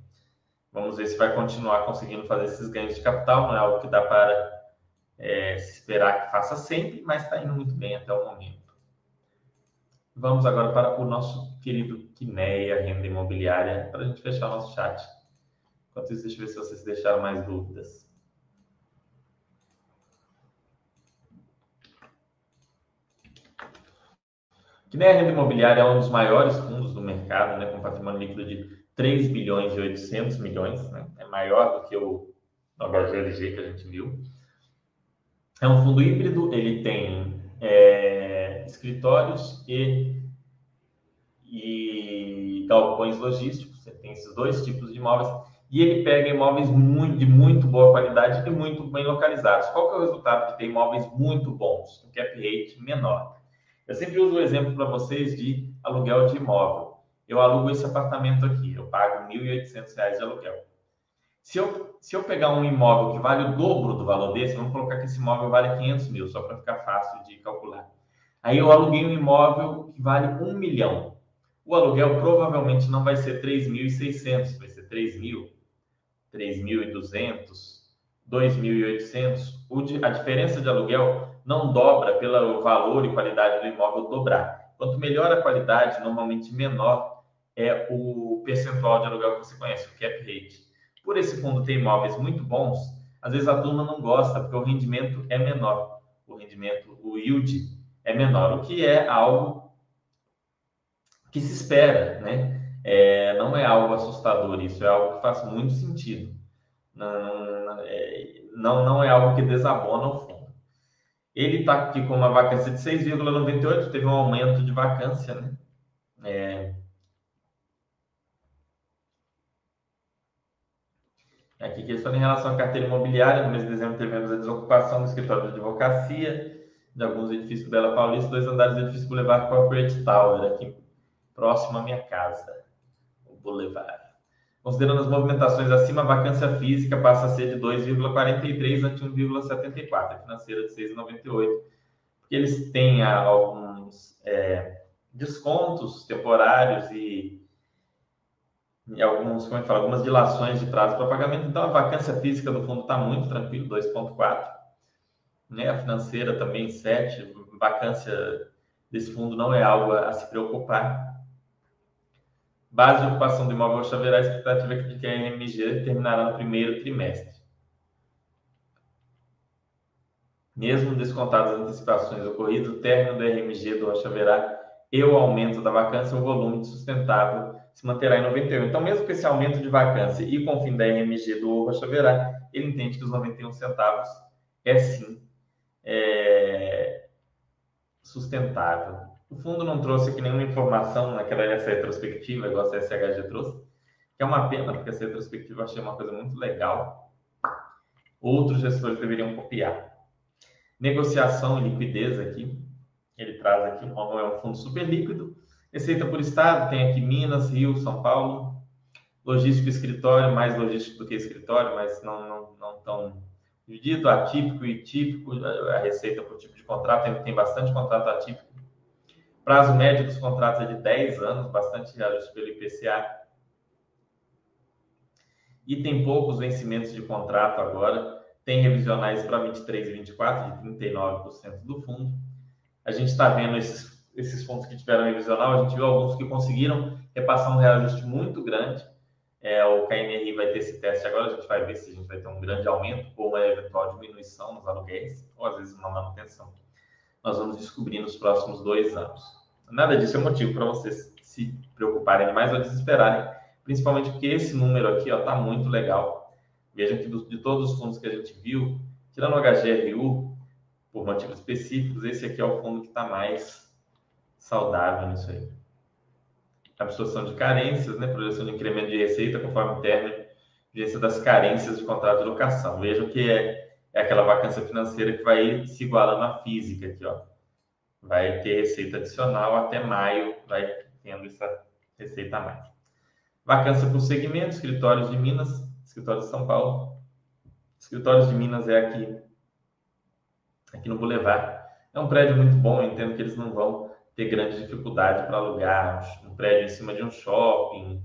Vamos ver se vai continuar conseguindo fazer esses ganhos de capital. Não é algo que dá para é, se esperar que faça sempre, mas está indo muito bem até o momento. Vamos agora para o nosso querido Quineia, renda imobiliária, para a gente fechar o nosso chat. Enquanto isso, deixa eu ver se vocês deixaram mais dúvidas. Que nem a renda imobiliária é um dos maiores fundos do mercado, né, com patrimônio líquido de 3 bilhões e 800 milhões, né, é maior do que o HGLG que a gente viu. É um fundo híbrido, ele tem é, escritórios e, e galpões logísticos, você tem esses dois tipos de imóveis e ele pega imóveis muito, de muito boa qualidade e muito bem localizados. Qual que é o resultado de ter imóveis muito bons, um cap rate menor? Eu sempre uso o exemplo para vocês de aluguel de imóvel. Eu alugo esse apartamento aqui, eu pago R$ 1.800 de aluguel. Se eu, se eu pegar um imóvel que vale o dobro do valor desse, vamos colocar que esse imóvel vale 500 mil, só para ficar fácil de calcular. Aí eu aluguei um imóvel que vale um milhão. O aluguel provavelmente não vai ser 3.600, vai ser 3 mil. 3.200, 2.800, a diferença de aluguel não dobra pelo valor e qualidade do imóvel dobrar. Quanto melhor a qualidade, normalmente menor é o percentual de aluguel que você conhece, o cap rate. Por esse fundo ter imóveis muito bons, às vezes a turma não gosta, porque o rendimento é menor. O rendimento, o yield é menor, o que é algo que se espera, né? É, não é algo assustador, isso é algo que faz muito sentido. Não, é, não, não é algo que desabona o fundo. Ele está aqui com uma vacância de 6,98, teve um aumento de vacância, né? É... Aqui que eles falam em relação à carteira imobiliária, no mês de dezembro tivemos a desocupação do escritório de advocacia, de alguns edifícios Bela Paulista, dois andares do edifício Boulevard Corporate Tower, aqui próximo à minha casa. Boulevard. Considerando as movimentações acima, a vacância física passa a ser de 2,43 ante 1,74, a financeira de 6,98, porque eles têm alguns é, descontos temporários e, e alguns, como é algumas dilações de prazo para pagamento, então a vacância física do fundo está muito tranquilo, 2,4, né? a financeira também 7, vacância desse fundo não é algo a se preocupar. Base de ocupação do imóvel haverá expectativa de que a MG terminará no primeiro trimestre. Mesmo descontadas as antecipações ocorridas, o término do RMG do Rocha Verá e o aumento da vacância, o volume sustentável se manterá em 91. Então, mesmo com esse aumento de vacância e com o fim da RMG do Rocha Verá, ele entende que os 91 centavos é sim é, sustentável. O fundo não trouxe aqui nenhuma informação naquela essa retrospectiva, igual a SHG trouxe, que é uma pena, porque essa retrospectiva eu achei uma coisa muito legal. outros gestores deveriam copiar. Negociação e liquidez aqui, ele traz aqui, é um fundo super líquido. Receita por estado, tem aqui Minas, Rio, São Paulo. Logístico escritório, mais logístico do que escritório, mas não, não, não tão dividido. Atípico e típico, a receita por tipo de contrato, tem bastante contrato atípico. Prazo médio dos contratos é de 10 anos, bastante ajuste pelo IPCA e tem poucos vencimentos de contrato agora. Tem revisionais para 23 e 24, de 39% do fundo. A gente está vendo esses, esses fundos que tiveram revisional, a gente viu alguns que conseguiram repassar um reajuste muito grande. É, o KNRI vai ter esse teste agora, a gente vai ver se a gente vai ter um grande aumento ou uma eventual diminuição nos aluguéis, ou às vezes uma manutenção. Nós vamos descobrir nos próximos dois anos. Nada disso é motivo para vocês se preocuparem demais ou desesperarem principalmente porque esse número aqui está muito legal. Veja que de todos os fundos que a gente viu, tirando o HGRU, por motivos específicos, esse aqui é o fundo que está mais saudável nisso aí. Absorção de carências, né? projeção de incremento de receita conforme o término das carências de contrato de locação. Vejam que é, é aquela vacância financeira que vai se igualando à física aqui, ó. Vai ter receita adicional até maio, vai tendo essa receita a mais. Vacância por segmento, escritórios de Minas, escritório de São Paulo. Escritórios de Minas é aqui, aqui no Boulevard. É um prédio muito bom, eu entendo que eles não vão ter grande dificuldade para alugar um prédio em cima de um shopping,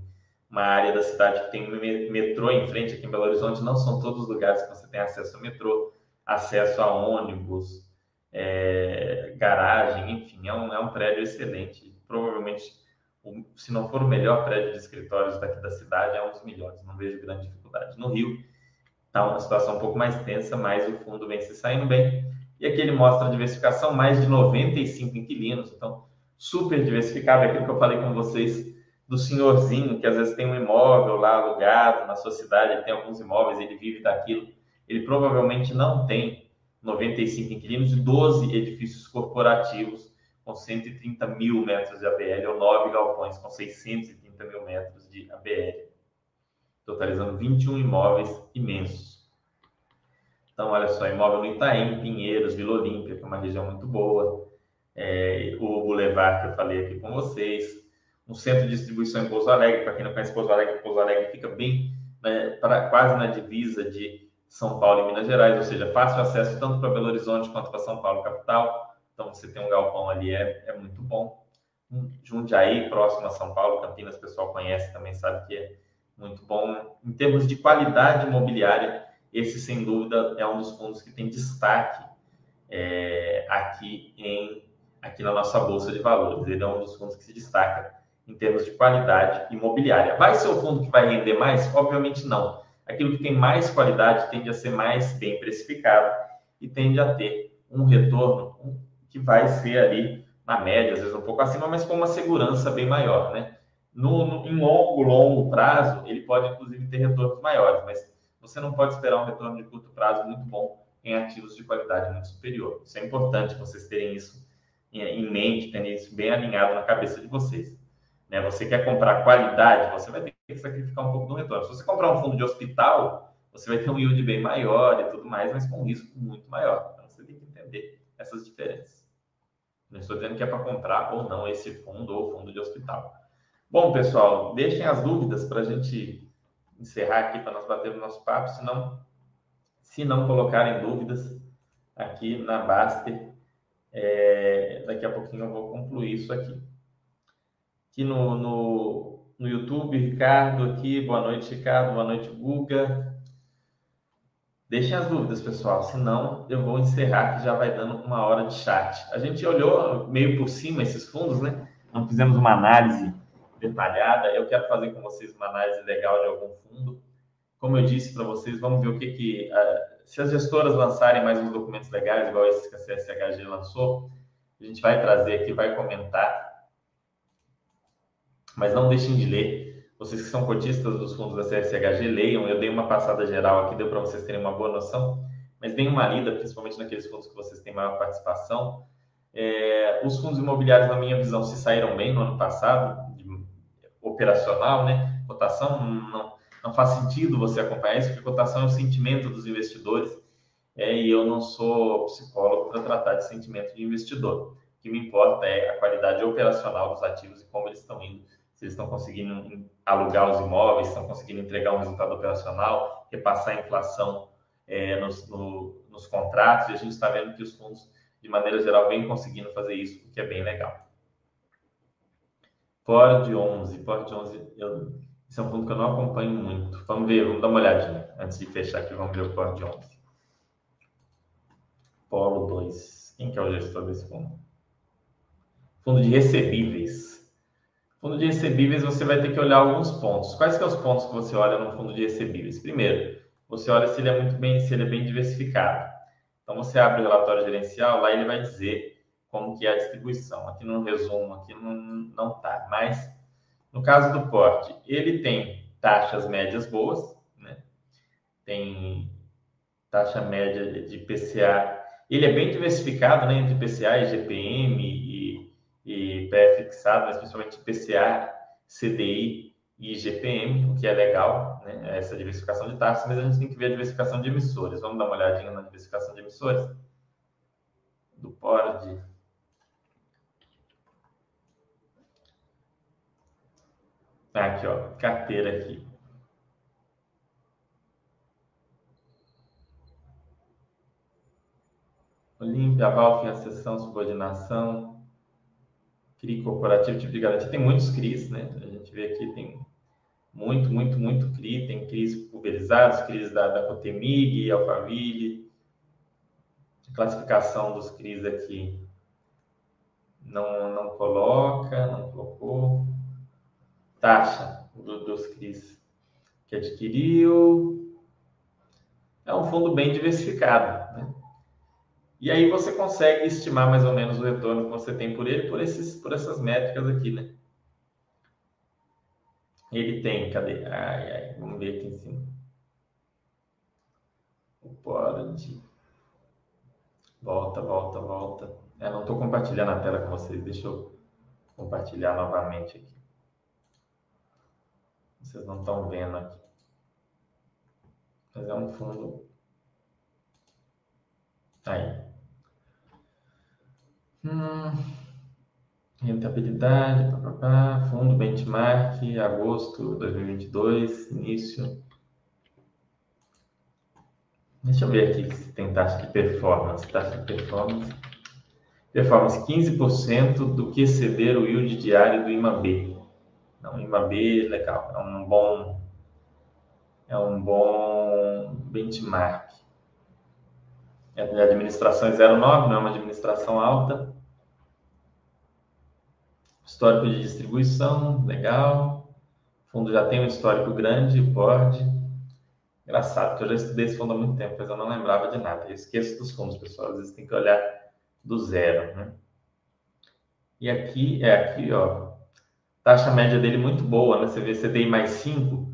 uma área da cidade que tem metrô em frente aqui em Belo Horizonte. Não são todos os lugares que você tem acesso ao metrô, acesso a ônibus, é, garagem, enfim, é um, é um prédio excelente. Provavelmente se não for o melhor prédio de escritórios daqui da cidade, é um dos melhores. Não vejo grande dificuldade. No Rio, está uma situação um pouco mais tensa, mas o fundo vem se saindo bem. E aqui ele mostra a diversificação, mais de 95 inquilinos, então super diversificado. É aquilo que eu falei com vocês do senhorzinho, que às vezes tem um imóvel lá alugado na sua cidade, ele tem alguns imóveis, ele vive daquilo. Ele provavelmente não tem 95 inquilinos e 12 edifícios corporativos com 130 mil metros de ABL, ou nove galpões com 630 mil metros de ABL, totalizando 21 imóveis imensos. Então, olha só, imóvel no Itaim, Pinheiros, Vila Olímpia, que é uma região muito boa, é, o Boulevard que eu falei aqui com vocês, um centro de distribuição em Pouso Alegre, para quem não conhece Pouso Alegre, Pouso Alegre fica bem, né, pra, quase na divisa de São Paulo e Minas Gerais, ou seja, fácil acesso tanto para Belo Horizonte quanto para São Paulo capital, então, você tem um galpão ali, é, é muito bom. Jundiaí, próximo a São Paulo, Campinas, o pessoal conhece também, sabe que é muito bom. Em termos de qualidade imobiliária, esse, sem dúvida, é um dos fundos que tem destaque é, aqui, em, aqui na nossa Bolsa de Valores. Ele é um dos fundos que se destaca em termos de qualidade imobiliária. Vai ser o fundo que vai render mais? Obviamente não. Aquilo que tem mais qualidade tende a ser mais bem precificado e tende a ter um retorno que vai ser ali na média, às vezes um pouco acima, mas com uma segurança bem maior, né? No, no, em longo, longo prazo, ele pode inclusive ter retornos maiores, mas você não pode esperar um retorno de curto prazo muito bom em ativos de qualidade muito superior. Isso é importante vocês terem isso em mente, terem isso bem alinhado na cabeça de vocês. Né? Você quer comprar qualidade, você vai ter que sacrificar um pouco do retorno. Se você comprar um fundo de hospital, você vai ter um yield bem maior e tudo mais, mas com um risco muito maior. Então você tem que entender essas diferenças. Não estou dizendo que é para comprar ou não esse fundo ou fundo de hospital. Bom, pessoal, deixem as dúvidas para a gente encerrar aqui, para nós bater o nosso papo. Se não, se não colocarem dúvidas aqui na Baster, é, daqui a pouquinho eu vou concluir isso aqui. Aqui no, no, no YouTube, Ricardo aqui, boa noite, Ricardo, boa noite, Guga. Deixem as dúvidas, pessoal, senão eu vou encerrar que já vai dando uma hora de chat. A gente olhou meio por cima esses fundos, né? Não fizemos uma análise detalhada. Eu quero fazer com vocês uma análise legal de algum fundo. Como eu disse para vocês, vamos ver o que que uh, se as gestoras lançarem mais uns documentos legais, igual esse que a CSHG lançou, a gente vai trazer aqui, vai comentar. Mas não deixem de ler vocês que são cotistas dos fundos da CSHG, leiam. Eu dei uma passada geral aqui, deu para vocês terem uma boa noção, mas deem uma lida, principalmente naqueles fundos que vocês têm maior participação. É, os fundos imobiliários, na minha visão, se saíram bem no ano passado, de, operacional, né? Cotação, não, não faz sentido você acompanhar isso, porque cotação é o sentimento dos investidores, é, e eu não sou psicólogo para tratar de sentimento de investidor. O que me importa é a qualidade operacional dos ativos e como eles estão indo, eles estão conseguindo alugar os imóveis, estão conseguindo entregar um resultado operacional, repassar a inflação é, nos, no, nos contratos, e a gente está vendo que os fundos, de maneira geral, vêm conseguindo fazer isso, o que é bem legal. Ford 11, Ford 11, eu, esse é um fundo que eu não acompanho muito. Vamos ver, vamos dar uma olhadinha. Antes de fechar aqui, vamos ver o Ford 11. Polo 2. Quem que é o gestor desse fundo? Fundo de recebíveis. Fundo de recebíveis, você vai ter que olhar alguns pontos. Quais são os pontos que você olha no fundo de recebíveis? Primeiro, você olha se ele é muito bem, se ele é bem diversificado. Então, você abre o relatório gerencial, lá ele vai dizer como que é a distribuição. Aqui no resumo, aqui não, não tá. Mas, no caso do porte, ele tem taxas médias boas, né? Tem taxa média de PCA. Ele é bem diversificado, né? Entre PCA e GPM e, fixado, mas principalmente PCA, CDI e GPM, o que é legal, né? Essa diversificação de taxas, mas a gente tem que ver a diversificação de emissores. Vamos dar uma olhadinha na diversificação de emissores do PORD. Tá aqui, ó, carteira aqui. Olímpia, Aval, Financiação, Subordinação, CRI corporativo, tipo de garantia. Tem muitos CRIs, né? A gente vê aqui, tem muito, muito, muito CRI. Tem CRIs pulverizados, CRIs da, da Cotemig, Alphaville. A classificação dos CRIs aqui não, não coloca, não colocou taxa do, dos CRIs que adquiriu. É um fundo bem diversificado. E aí você consegue estimar mais ou menos o retorno que você tem por ele por, esses, por essas métricas aqui, né? Ele tem, cadê? Ai, ai, vamos ver aqui em cima. O pode. Volta, volta, volta. É, não estou compartilhando a tela com vocês. Deixa eu compartilhar novamente aqui. Vocês não estão vendo aqui. Mas é um fundo. Aí. Hum, rentabilidade, fundo benchmark, agosto de 2022, início. Deixa eu ver aqui se tem taxa de performance. Taxa de performance. Performance 15% do que exceder o yield diário do IMAB. Não, IMAB, legal. É um bom, é um bom benchmark. A administração é 0,9, não é uma administração alta. Histórico de distribuição, legal. O fundo já tem um histórico grande, pode. Engraçado, porque eu já estudei esse fundo há muito tempo, mas eu não lembrava de nada. Eu esqueço dos fundos, pessoal. Às vezes tem que olhar do zero, né? E aqui, é aqui, ó, taxa média dele muito boa, né? Você vê CDI mais 5,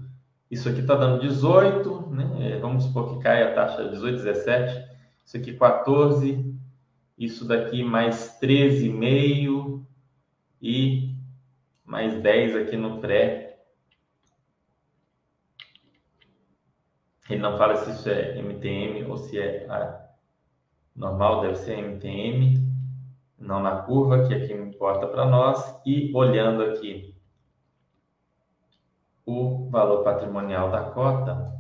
isso aqui está dando 18, né? É, vamos supor que caia a taxa 18, 17, isso aqui 14, isso daqui mais 13,5 e mais 10 aqui no pré. Ele não fala se isso é MTM ou se é normal, deve ser MTM não na curva, que é que importa para nós, e olhando aqui o valor patrimonial da cota,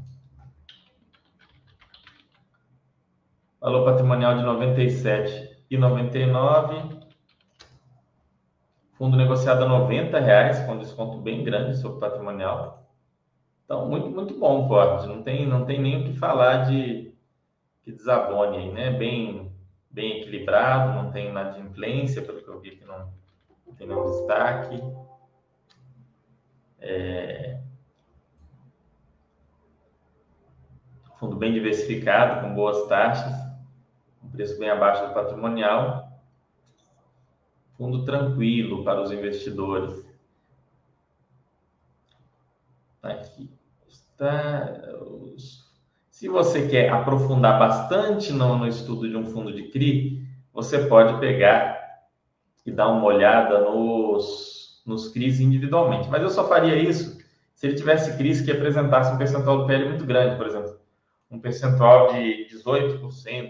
valor patrimonial de 97 e 99, fundo negociado a 90 reais, com desconto bem grande sobre patrimonial. Então, muito, muito bom, Ford. Não tem, não tem nem o que falar de que desabone aí, né? Bem, bem equilibrado, não tem inadimplência, pelo que eu vi que não, tem nenhum destaque. É... Fundo bem diversificado, com boas taxas, um preço bem abaixo do patrimonial. Fundo tranquilo para os investidores. Aqui está se você quer aprofundar bastante no, no estudo de um fundo de CRI, você pode pegar e dar uma olhada nos, nos CRIs individualmente. Mas eu só faria isso Se ele tivesse crise que apresentasse um percentual do PL muito grande, por exemplo, um percentual de 18%,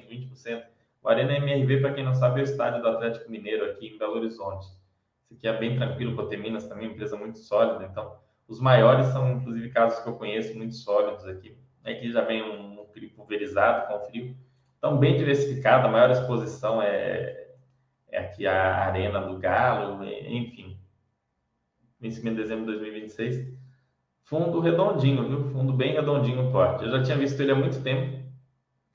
20%. O Arena MRV, para quem não sabe, é o estádio do Atlético Mineiro aqui em Belo Horizonte. Esse aqui é bem tranquilo, Coteminas também, empresa muito sólida. Então, os maiores são, inclusive, casos que eu conheço muito sólidos aqui. Aqui já vem um, um pulverizado com frio. Então, bem diversificado, a maior exposição é, é aqui a Arena do Galo, enfim. Vencimento de dezembro de 2026. Fundo redondinho, viu? Fundo bem redondinho, forte. Eu já tinha visto ele há muito tempo,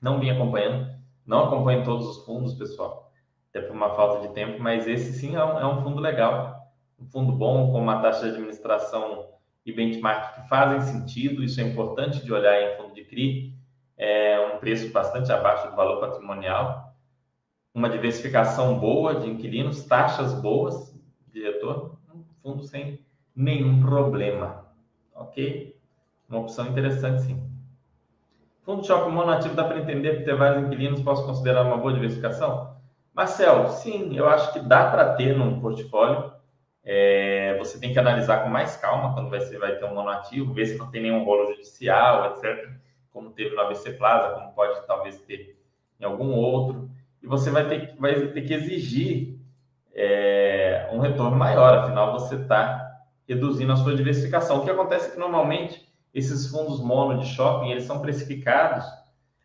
não vim acompanhando. Não acompanho todos os fundos, pessoal, até por uma falta de tempo, mas esse sim é um, é um fundo legal. Um fundo bom, com uma taxa de administração e benchmark que fazem sentido. Isso é importante de olhar em fundo de CRI é um preço bastante abaixo do valor patrimonial, uma diversificação boa de inquilinos, taxas boas de retorno, um fundo sem nenhum problema, ok? Uma opção interessante, sim. Fundo de shopping monoativo dá para entender que ter vários inquilinos posso considerar uma boa diversificação? Marcel, sim, eu acho que dá para ter num portfólio. É, você tem que analisar com mais calma quando vai, ser, vai ter um monoativo, ver se não tem nenhum rolo judicial, etc como teve no ABC Plaza, como pode talvez ter em algum outro, e você vai ter, vai ter que exigir é, um retorno maior, afinal você está reduzindo a sua diversificação. O que acontece é que normalmente esses fundos mono de shopping eles são precificados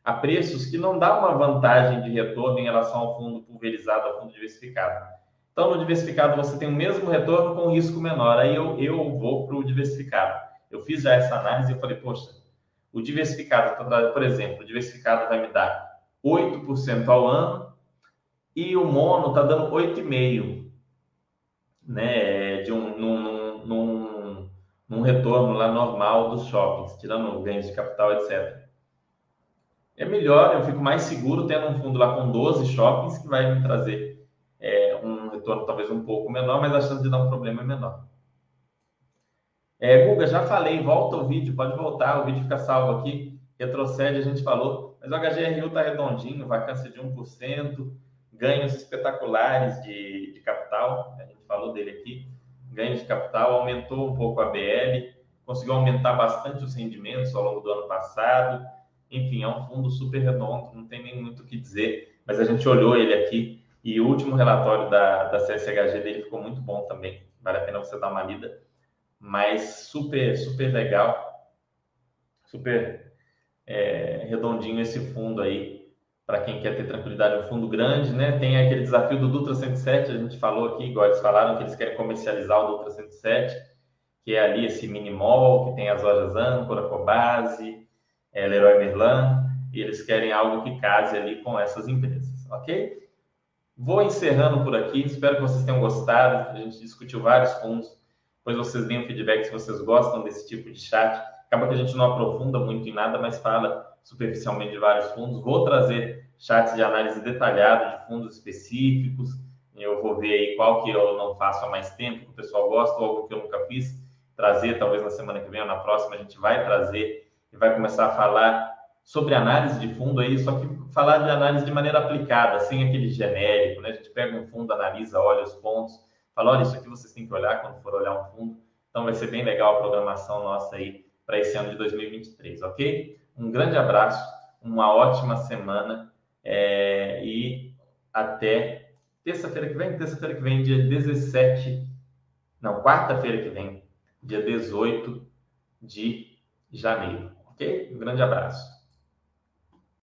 a preços que não dá uma vantagem de retorno em relação ao fundo pulverizado, ao fundo diversificado. Então, no diversificado você tem o mesmo retorno com risco menor. Aí eu, eu vou para o diversificado. Eu fiz já essa análise e falei, poxa, o diversificado, tá por exemplo, o diversificado vai me dar 8% ao ano e o mono está dando 8,5%, né? De um, num, num, num retorno lá normal dos shoppings, tirando ganhos de capital, etc. É melhor, eu fico mais seguro tendo um fundo lá com 12 shoppings que vai me trazer é, um retorno talvez um pouco menor, mas a chance de dar um problema é menor. É, Guga, já falei, volta o vídeo, pode voltar, o vídeo fica salvo aqui, retrocede, a gente falou, mas o HGRU está redondinho, vacância de 1%, ganhos espetaculares de, de capital, a gente falou dele aqui, ganhos de capital, aumentou um pouco a BL, conseguiu aumentar bastante os rendimentos ao longo do ano passado, enfim, é um fundo super redondo, não tem nem muito o que dizer, mas a gente olhou ele aqui e o último relatório da, da CSHG dele ficou muito bom também, vale a pena você dar uma lida. Mas super, super legal, super é, redondinho esse fundo aí, para quem quer ter tranquilidade, um fundo grande, né? Tem aquele desafio do Dutra 107, a gente falou aqui, igual eles falaram que eles querem comercializar o Dutra 107, que é ali esse mini mall, que tem as lojas Âncora, Cobase, é, Leroy Merlin, e eles querem algo que case ali com essas empresas, ok? Vou encerrando por aqui, espero que vocês tenham gostado, a gente discutiu vários fundos, depois vocês deem um feedback se vocês gostam desse tipo de chat. Acaba que a gente não aprofunda muito em nada, mas fala superficialmente de vários fundos. Vou trazer chats de análise detalhada de fundos específicos. Eu vou ver aí qual que eu não faço há mais tempo, que o pessoal gosta, ou algo que eu nunca fiz. Trazer, talvez na semana que vem ou na próxima, a gente vai trazer e vai começar a falar sobre análise de fundo aí, só que falar de análise de maneira aplicada, sem aquele genérico, né? A gente pega um fundo, analisa, olha os pontos Fala, olha, isso aqui vocês têm que olhar quando for olhar um fundo. Então vai ser bem legal a programação nossa aí para esse ano de 2023, ok? Um grande abraço, uma ótima semana é, e até terça-feira que vem. Terça-feira que vem, dia 17, não, quarta-feira que vem, dia 18 de janeiro, ok? Um grande abraço.